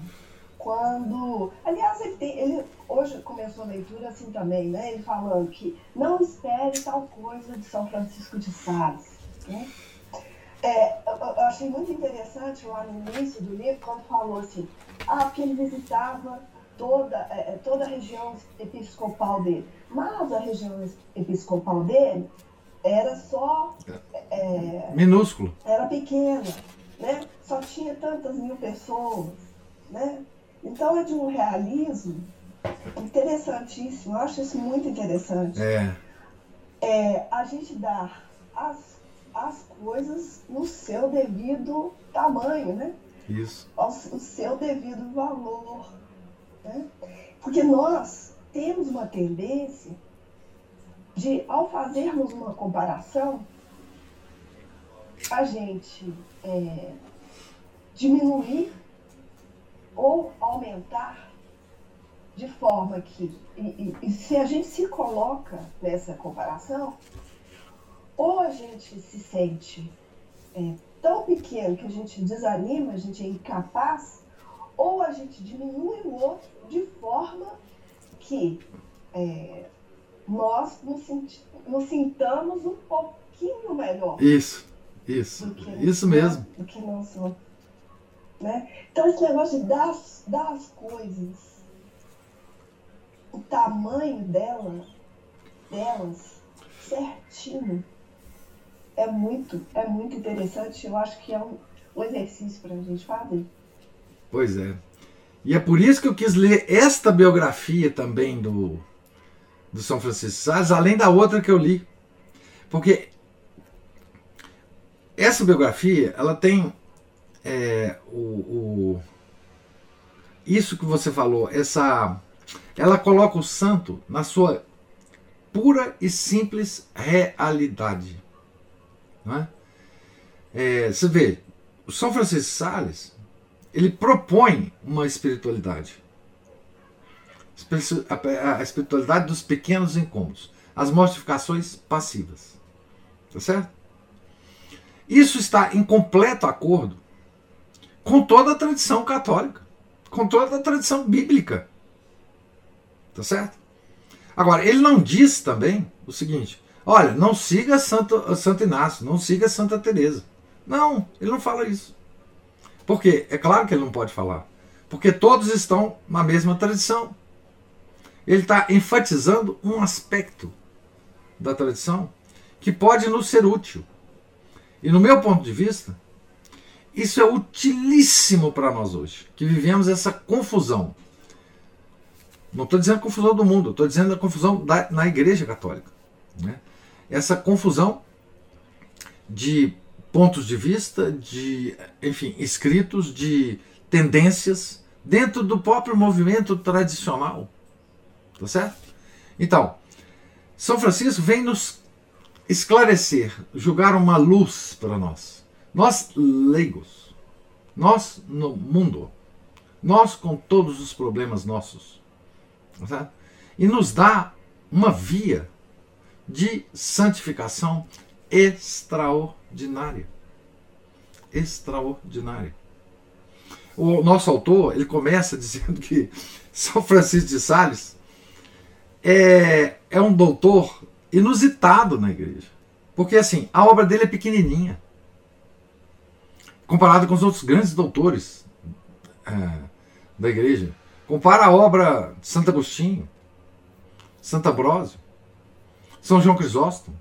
quando. Aliás, ele, tem, ele hoje começou a leitura assim também, né? Ele falando que não espere tal coisa de São Francisco de Sales. Né? É, eu achei muito interessante lá no início do livro, quando falou assim, ah, porque ele visitava toda, é, é, toda a região episcopal dele. Mas a região episcopal dele era só. É, Minúsculo. Era pequena, né? Só tinha tantas mil pessoas, né? Então é de um realismo interessantíssimo. Eu acho isso muito interessante. É. é a gente dar as as coisas no seu devido tamanho, né? Isso. Ao, o seu devido valor. Né? Porque nós temos uma tendência de, ao fazermos uma comparação, a gente é, diminuir ou aumentar de forma que, e, e, e se a gente se coloca nessa comparação, ou a gente se sente é, tão pequeno que a gente desanima, a gente é incapaz, ou a gente diminui o outro de forma que é, nós nos, nos, sintamos um pouquinho melhor. Isso, isso, que, isso mesmo. Do que somos. Né? Então esse negócio de dar, dar as coisas, o tamanho dela, delas, certinho, é muito, é muito interessante. Eu acho que é um, um exercício para a gente fazer. Pois é. E é por isso que eu quis ler esta biografia também do, do São Francisco Sales, além da outra que eu li. Porque essa biografia, ela tem é, o, o, isso que você falou, essa, ela coloca o santo na sua pura e simples realidade. Não é? é, você vê, o São Francisco de Sales, ele propõe uma espiritualidade. A espiritualidade dos pequenos incômodos, as mortificações passivas. Tá certo? Isso está em completo acordo com toda a tradição católica, com toda a tradição bíblica. Tá certo? Agora, ele não diz também o seguinte: olha, não siga Santo, Santo Inácio, não siga Santa Teresa. Não, ele não fala isso. Por quê? É claro que ele não pode falar. Porque todos estão na mesma tradição. Ele está enfatizando um aspecto da tradição que pode nos ser útil. E no meu ponto de vista, isso é utilíssimo para nós hoje, que vivemos essa confusão. Não estou dizendo a confusão do mundo, estou dizendo a confusão da, na Igreja Católica. Né? Essa confusão de pontos de vista, de, enfim, escritos, de tendências dentro do próprio movimento tradicional. Tá certo? Então, São Francisco vem nos esclarecer, julgar uma luz para nós. Nós leigos, nós no mundo, nós com todos os problemas nossos. Tá certo? E nos dá uma via de santificação extraordinária. Extraordinária. O nosso autor ele começa dizendo que São Francisco de Sales é, é um doutor inusitado na igreja. Porque assim, a obra dele é pequenininha. Comparado com os outros grandes doutores é, da igreja. Compara a obra de Santo Agostinho, Santo Ambrósio, São João Crisóstomo,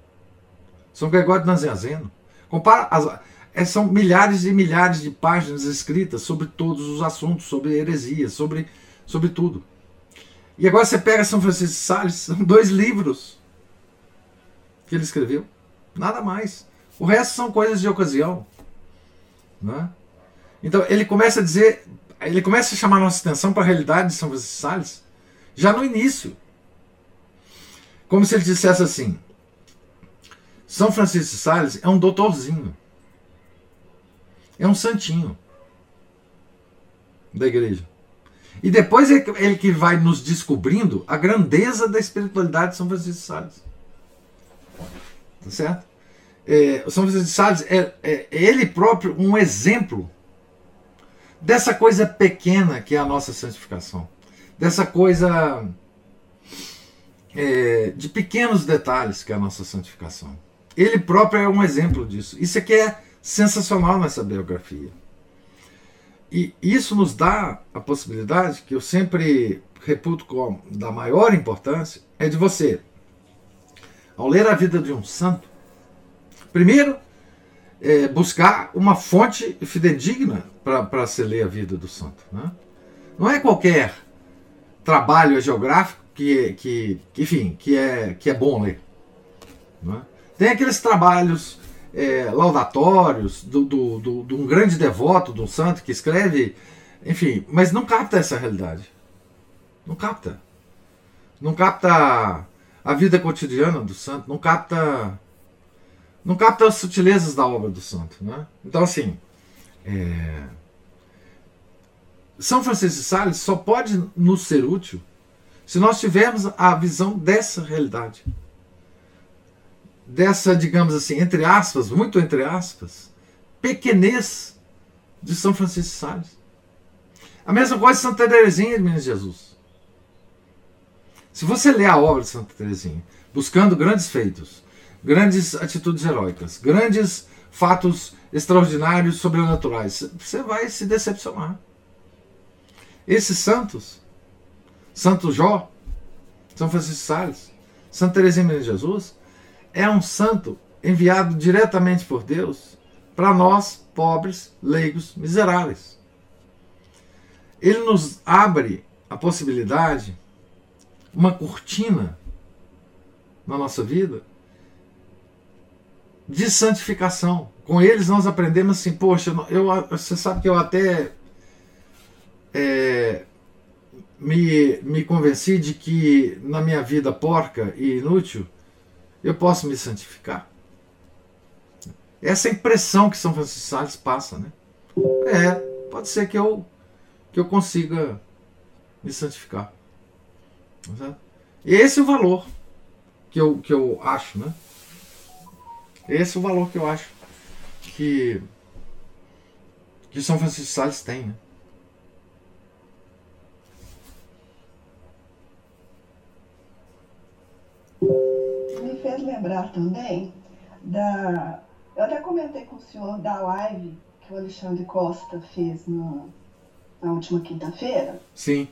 são Gregório de Nazianzeno. Compara as, é, são milhares e milhares de páginas escritas sobre todos os assuntos, sobre heresia, sobre, sobre tudo. E agora você pega São Francisco de Sales, são dois livros que ele escreveu. Nada mais. O resto são coisas de ocasião. Né? Então ele começa a dizer, ele começa a chamar nossa atenção para a realidade de São Francisco de Sales já no início. Como se ele dissesse assim: são Francisco de Sales é um doutorzinho. É um santinho da igreja. E depois é ele que vai nos descobrindo a grandeza da espiritualidade de São Francisco de Sales. Tá certo? É, São Francisco de Sales é, é, é ele próprio um exemplo dessa coisa pequena que é a nossa santificação. Dessa coisa é, de pequenos detalhes que é a nossa santificação. Ele próprio é um exemplo disso. Isso aqui é sensacional nessa biografia. E isso nos dá a possibilidade, que eu sempre reputo como da maior importância, é de você, ao ler a vida de um santo, primeiro, é, buscar uma fonte fidedigna para se ler a vida do santo. Né? Não é qualquer trabalho geográfico que, que, que, enfim, que é, que é bom ler. Não é? Tem aqueles trabalhos é, laudatórios do, do, do, de um grande devoto, de um santo que escreve, enfim, mas não capta essa realidade. Não capta. Não capta a vida cotidiana do santo, não capta não capta as sutilezas da obra do santo. Né? Então, assim, é... São Francisco de Sales só pode nos ser útil se nós tivermos a visão dessa realidade dessa, digamos assim, entre aspas, muito entre aspas, pequenez de São Francisco de Sales. A mesma coisa de Santa Teresinha de Minas Jesus. Se você ler a obra de Santa Teresinha, buscando grandes feitos, grandes atitudes heróicas, grandes fatos extraordinários, sobrenaturais, você vai se decepcionar. Esses santos, Santo Jó, São Francisco de Sales, Santa Teresinha de Jesus, é um santo enviado diretamente por Deus para nós, pobres, leigos, miseráveis. Ele nos abre a possibilidade, uma cortina na nossa vida de santificação. Com eles nós aprendemos assim, poxa, eu, você sabe que eu até é, me, me convenci de que na minha vida porca e inútil eu posso me santificar. essa impressão que São Francisco de Sales passa, né? É, pode ser que eu que eu consiga me santificar. Tá Esse é o valor que eu, que eu acho, né? Esse é o valor que eu acho que, que São Francisco de Sales tem, né? Me fez lembrar também da. Eu até comentei com o senhor da live que o Alexandre Costa fez no, na última quinta-feira. Sim.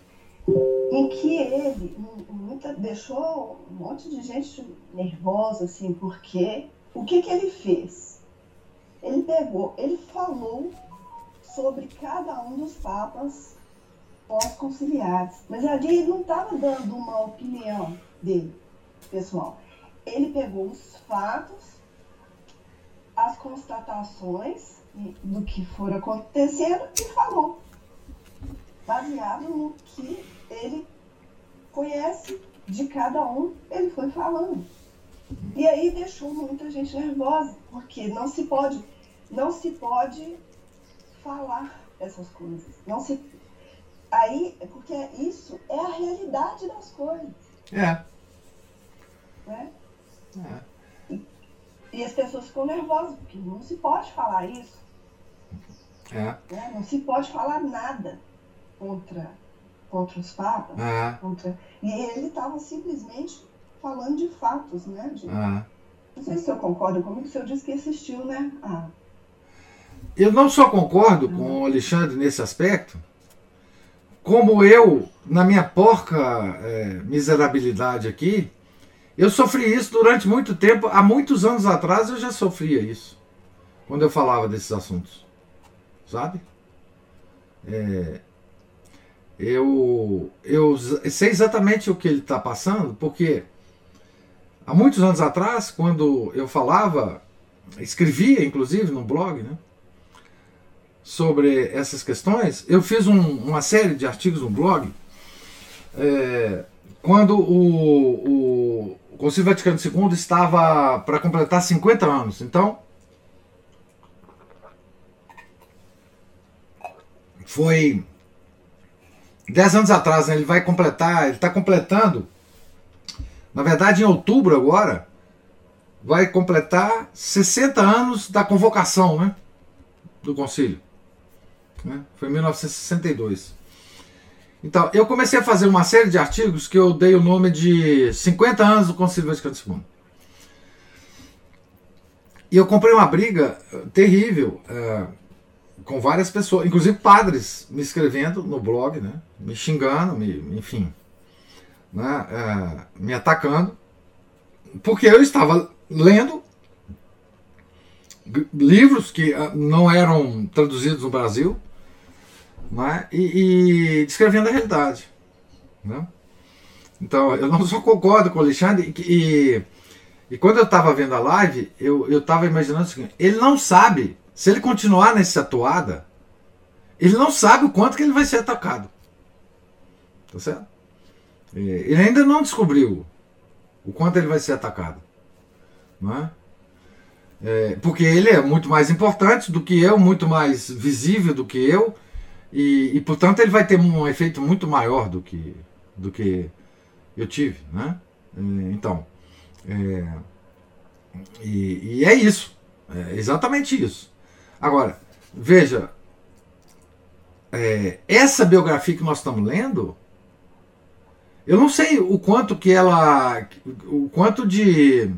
Em que ele muita, deixou um monte de gente nervosa, assim, porque o que, que ele fez? Ele pegou, ele falou sobre cada um dos papas pós-conciliares. Mas ali ele não estava dando uma opinião dele, pessoal. Ele pegou os fatos, as constatações do que for acontecendo e falou baseado no que ele conhece de cada um, ele foi falando. E aí deixou muita gente nervosa, porque não se pode, não se pode falar essas coisas. Não se aí, porque isso é a realidade das coisas. É. Né? É. E, e as pessoas ficam nervosas, porque não se pode falar isso. É. Né? Não se pode falar nada contra, contra os papas. É. Contra, e ele estava simplesmente falando de fatos, né? De, É. Não sei se o senhor concorda comigo, o senhor disse que assistiu, né? Ah, Eu não só concordo com o Alexandre nesse aspecto, como eu, na minha porca é, miserabilidade aqui, eu sofri isso durante muito tempo. Há muitos anos atrás eu já sofria isso, quando eu falava desses assuntos. Sabe? É, eu, eu sei exatamente o que ele está passando, porque há muitos anos atrás, quando eu falava, escrevia inclusive no blog, né? sobre essas questões, eu fiz um, uma série de artigos no blog é, quando o, o Concílio Vaticano II estava para completar 50 anos. Então, foi 10 anos atrás, né, ele vai completar, ele está completando, na verdade em outubro agora, vai completar 60 anos da convocação né, do Concílio. Né? Foi em 1962. Então, eu comecei a fazer uma série de artigos que eu dei o nome de 50 anos do Concílio Vaticano II. E eu comprei uma briga terrível é, com várias pessoas, inclusive padres me escrevendo no blog, né? me xingando, me, enfim, né? é, me atacando, porque eu estava lendo livros que não eram traduzidos no Brasil, né? e, e descrevendo a realidade. Né? Então, eu não só concordo com o Alexandre, e, e, quando eu estava vendo a live, eu estava imaginando o seguinte: ele não sabe, se ele continuar nessa atuada, ele não sabe o quanto que ele vai ser atacado. Tá certo? Ele ainda não descobriu o quanto ele vai ser atacado. Não é? É, porque ele é muito mais importante do que eu, muito mais visível do que eu, e, e, portanto ele vai ter um efeito muito maior do que, do que eu tive. Né? Então, é, e, e, é isso, é exatamente isso. Agora, veja, é, essa biografia que nós estamos lendo, eu não sei o quanto que ela. o quanto de.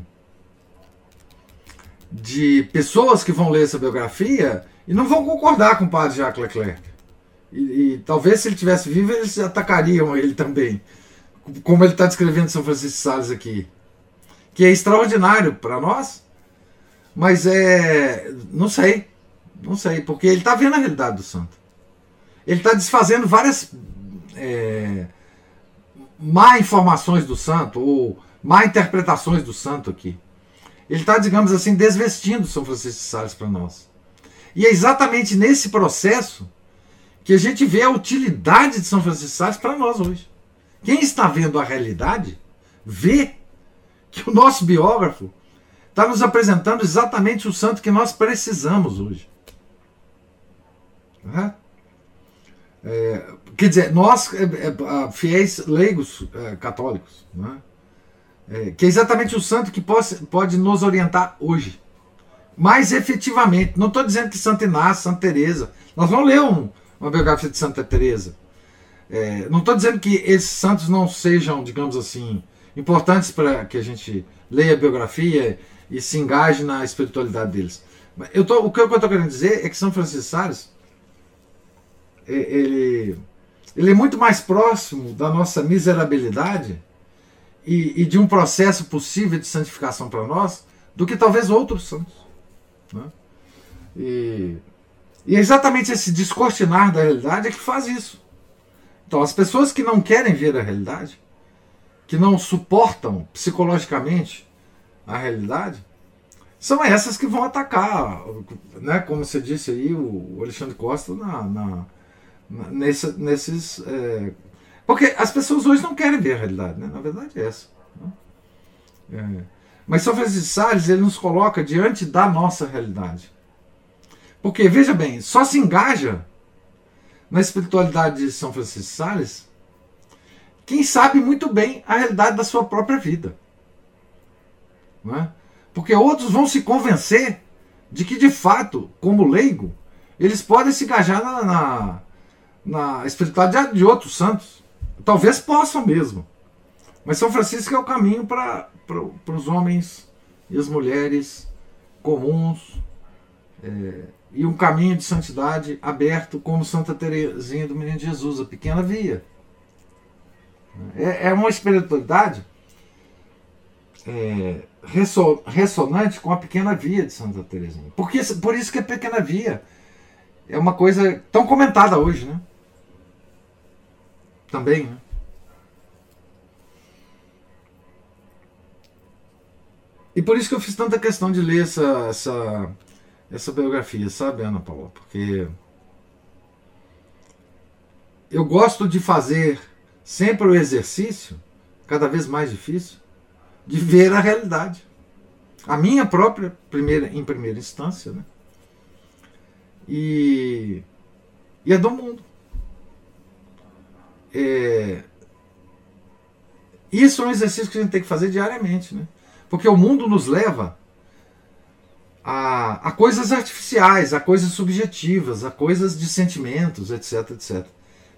de pessoas que vão ler essa biografia e não vão concordar com o padre Jacques Leclerc. E, e talvez se ele tivesse vivo, eles atacariam ele também. Como ele está descrevendo São Francisco de Sales aqui. Que é extraordinário para nós, mas é. não sei. Não sei, porque ele está vendo a realidade do santo. Ele está desfazendo várias. É, má informações do santo, ou má interpretações do santo aqui. Ele está, digamos assim, desvestindo São Francisco de Sales para nós. E é exatamente nesse processo que a gente vê a utilidade de São Francisco Sales para nós hoje. Quem está vendo a realidade vê que o nosso biógrafo está nos apresentando exatamente o santo que nós precisamos hoje. Né? É, quer dizer, nós, é, é, fiéis leigos é, católicos, né? É, que é exatamente o santo que pode, pode nos orientar hoje. Mais efetivamente. Não estou dizendo que Santa Inácio, Santa Teresa. Nós vamos ler um, uma biografia de Santa Teresa. É, não estou dizendo que esses santos não sejam, digamos assim, importantes para que a gente leia a biografia e se engaje na espiritualidade deles. Eu tô, o que eu estou querendo dizer é que São Francisco Sales ele, ele é muito mais próximo da nossa miserabilidade e, e de um processo possível de santificação para nós do que talvez outros santos. Né? E, e é exatamente esse descortinar da realidade é que faz isso. Então, as pessoas que não querem ver a realidade, que não suportam psicologicamente a realidade, são essas que vão atacar, né, como você disse aí, o Alexandre Costa, na, na, nesse, nesses. É... Porque as pessoas hoje não querem ver a realidade, né? na verdade é essa. Né? É. Mas São Francisco de Sales ele nos coloca diante da nossa realidade. Porque, veja bem, só se engaja na espiritualidade de São Francisco de Sales quem sabe muito bem a realidade da sua própria vida. Não é? Porque outros vão se convencer de que, de fato, como leigo, eles podem se engajar na, na, na espiritualidade de outros santos. Talvez possam mesmo. Mas São Francisco é o caminho para os homens e as mulheres comuns é, e um caminho de santidade aberto como Santa Teresinha do Menino Jesus, a pequena via. É, é uma espiritualidade é, ressonante com a pequena via de Santa Teresinha. Porque, por isso que a pequena via é uma coisa tão comentada hoje, né? também. Né? E por isso que eu fiz tanta questão de ler essa, essa, essa biografia, sabe, Ana Paula? Porque eu gosto de fazer sempre o exercício, cada vez mais difícil, de ver a realidade. A minha própria, primeira, em primeira instância, né? E, e a do mundo. É... Isso é um exercício que a gente tem que fazer diariamente, né? Porque o mundo nos leva a, a coisas artificiais, a coisas subjetivas, a coisas de sentimentos, etc, etc.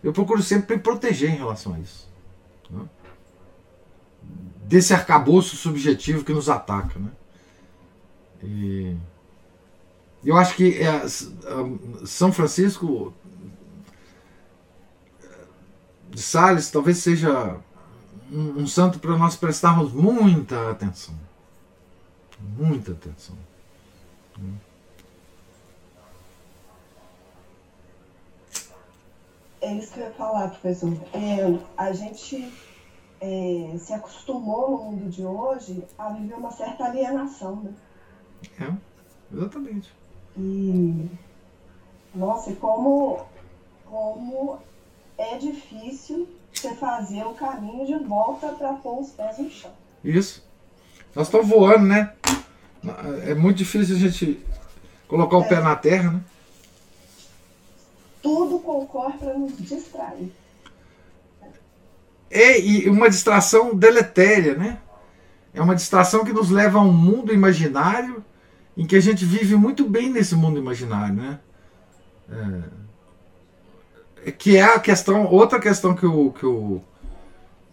Eu procuro sempre me proteger em relação a isso. Né? Desse arcabouço subjetivo que nos ataca. Né? E eu acho que é, São Francisco de Sales talvez seja um, um santo para nós prestarmos muita atenção. Muita atenção. É isso que eu ia falar, professor. É, a gente é, se acostumou no mundo de hoje a viver uma certa alienação, né? É, exatamente. E, nossa, e como, como é difícil você fazer o caminho de volta para pôr os pés no chão. Isso. Nós estamos voando, né? É muito difícil a gente colocar o é. pé na terra, né? Tudo concorre para nos distrair. É, e uma distração deletéria, né? É uma distração que nos leva a um mundo imaginário em que a gente vive muito bem nesse mundo imaginário, né? É que é a questão, outra questão que o, que o,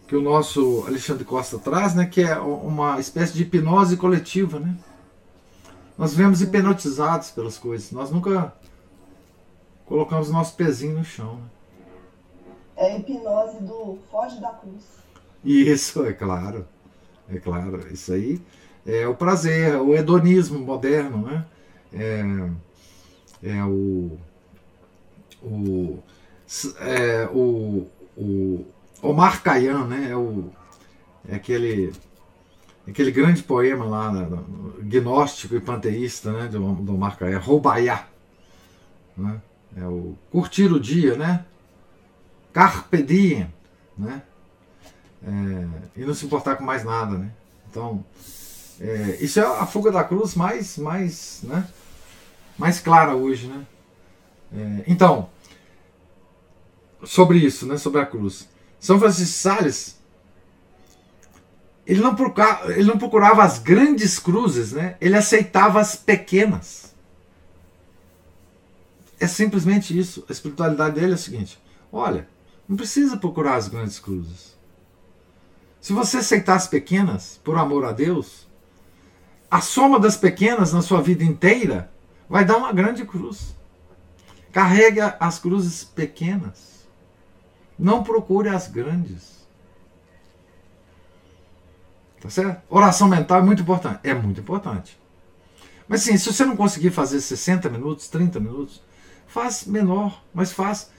que o nosso Alexandre Costa traz, né, que é uma espécie de hipnose coletiva. Né? Nós vemos hipnotizados pelas coisas, nós nunca colocamos nosso pezinho no chão. Né? É a hipnose do foge da cruz. Isso, é claro. É claro. Isso aí é o prazer, o hedonismo moderno, né? É, é o, o é, o, o Omar Khayyam, né? É, o, é aquele, aquele grande poema lá, né, gnóstico e panteísta, né? Do, do Omar Khayyam, Roubayá. Né? É o curtir o dia, né? Carpe diem, né? É, e não se importar com mais nada, né? Então, É, isso é a fuga da cruz mais, mais, né, mais clara hoje. Né? É, então, sobre isso, né, sobre a cruz. São Francisco Sales, ele não, procurava, ele não procurava as grandes cruzes, né? ele aceitava as pequenas. É simplesmente isso. A espiritualidade dele é a seguinte: olha, não precisa procurar as grandes cruzes. Se você aceitar as pequenas, por amor a Deus, a soma das pequenas na sua vida inteira vai dar uma grande cruz. Carrega as cruzes pequenas. Não procure as grandes. Tá certo? Oração mental é muito importante. É muito importante. Mas sim, se você não conseguir fazer 60 minutos, 30 minutos, faz menor, mas faz,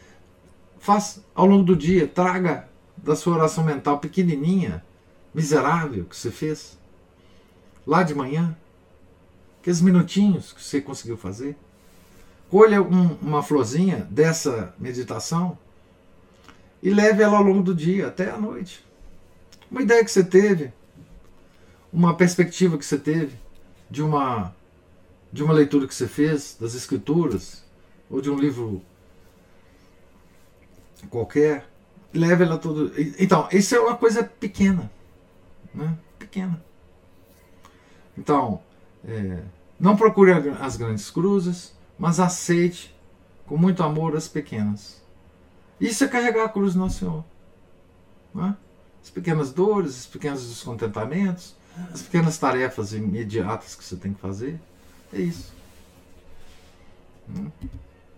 faz ao longo do dia. Traga da sua oração mental pequenininha, miserável que você fez, lá de manhã, aqueles minutinhos que você conseguiu fazer. Colha um, uma florzinha dessa meditação e leve ela ao longo do dia, até a noite. Uma ideia que você teve, uma perspectiva que você teve de uma de uma leitura que você fez das escrituras ou de um livro qualquer, leve ela todo. Então, isso é uma coisa pequena, né? Pequena. Então, é, não procure as grandes cruzes, mas aceite com muito amor as pequenas. Isso é carregar a cruz do Nosso Senhor. É? As pequenas dores, os pequenos descontentamentos, as pequenas tarefas imediatas que você tem que fazer. É isso.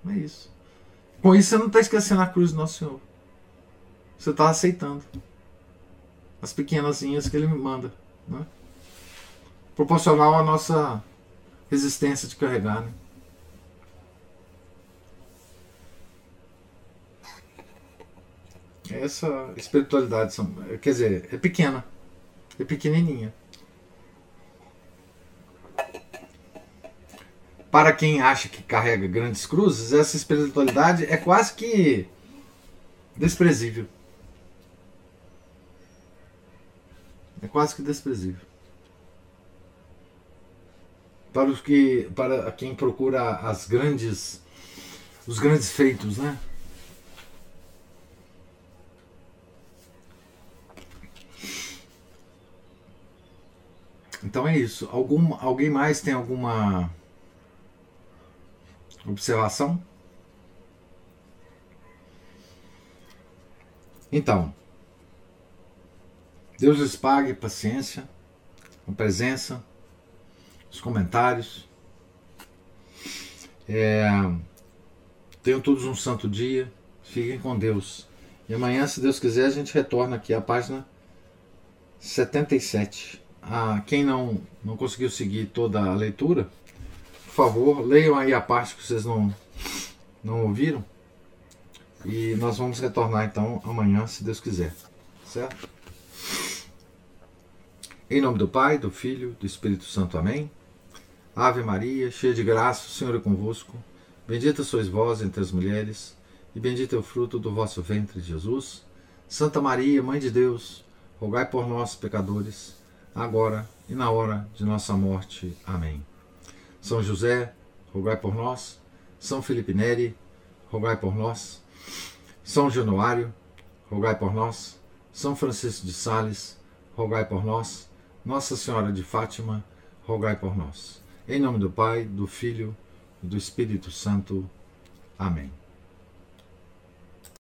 É isso. Com isso você não está esquecendo a cruz do Nosso Senhor. Você está aceitando as pequenazinhas que ele me manda. Né? Proporcional à nossa resistência de carregar. Né? Essa espiritualidade, quer dizer, é pequena, é pequenininha. Para quem acha que carrega grandes cruzes, essa espiritualidade é quase que desprezível. É quase que desprezível. Para os que, para quem procura as grandes, os grandes feitos, né? Então é isso. Algum, alguém mais tem alguma observação? Então, Deus lhes pague paciência, com presença, os comentários. É, tenham todos um santo dia. Fiquem com Deus. E amanhã, se Deus quiser, a gente retorna aqui à página 77. Ah, quem não, não conseguiu seguir toda a leitura, favor, leiam aí a parte que vocês não, não ouviram. E nós vamos retornar então amanhã, se Deus quiser. Certo? Em nome do Pai, do Filho, do Espírito Santo. Amém. Ave Maria, cheia de graça, o Senhor é convosco. Bendita sois vós entre as mulheres, e bendito é o fruto do vosso ventre, Jesus. Santa Maria, Mãe de Deus, rogai por nós, pecadores agora e na hora de nossa morte. Amém. São José, rogai por nós. São Felipe Neri, rogai por nós. São Januário, rogai por nós. São Francisco de Sales, rogai por nós. Nossa Senhora de Fátima, rogai por nós. Em nome do Pai, do Filho e do Espírito Santo. Amém.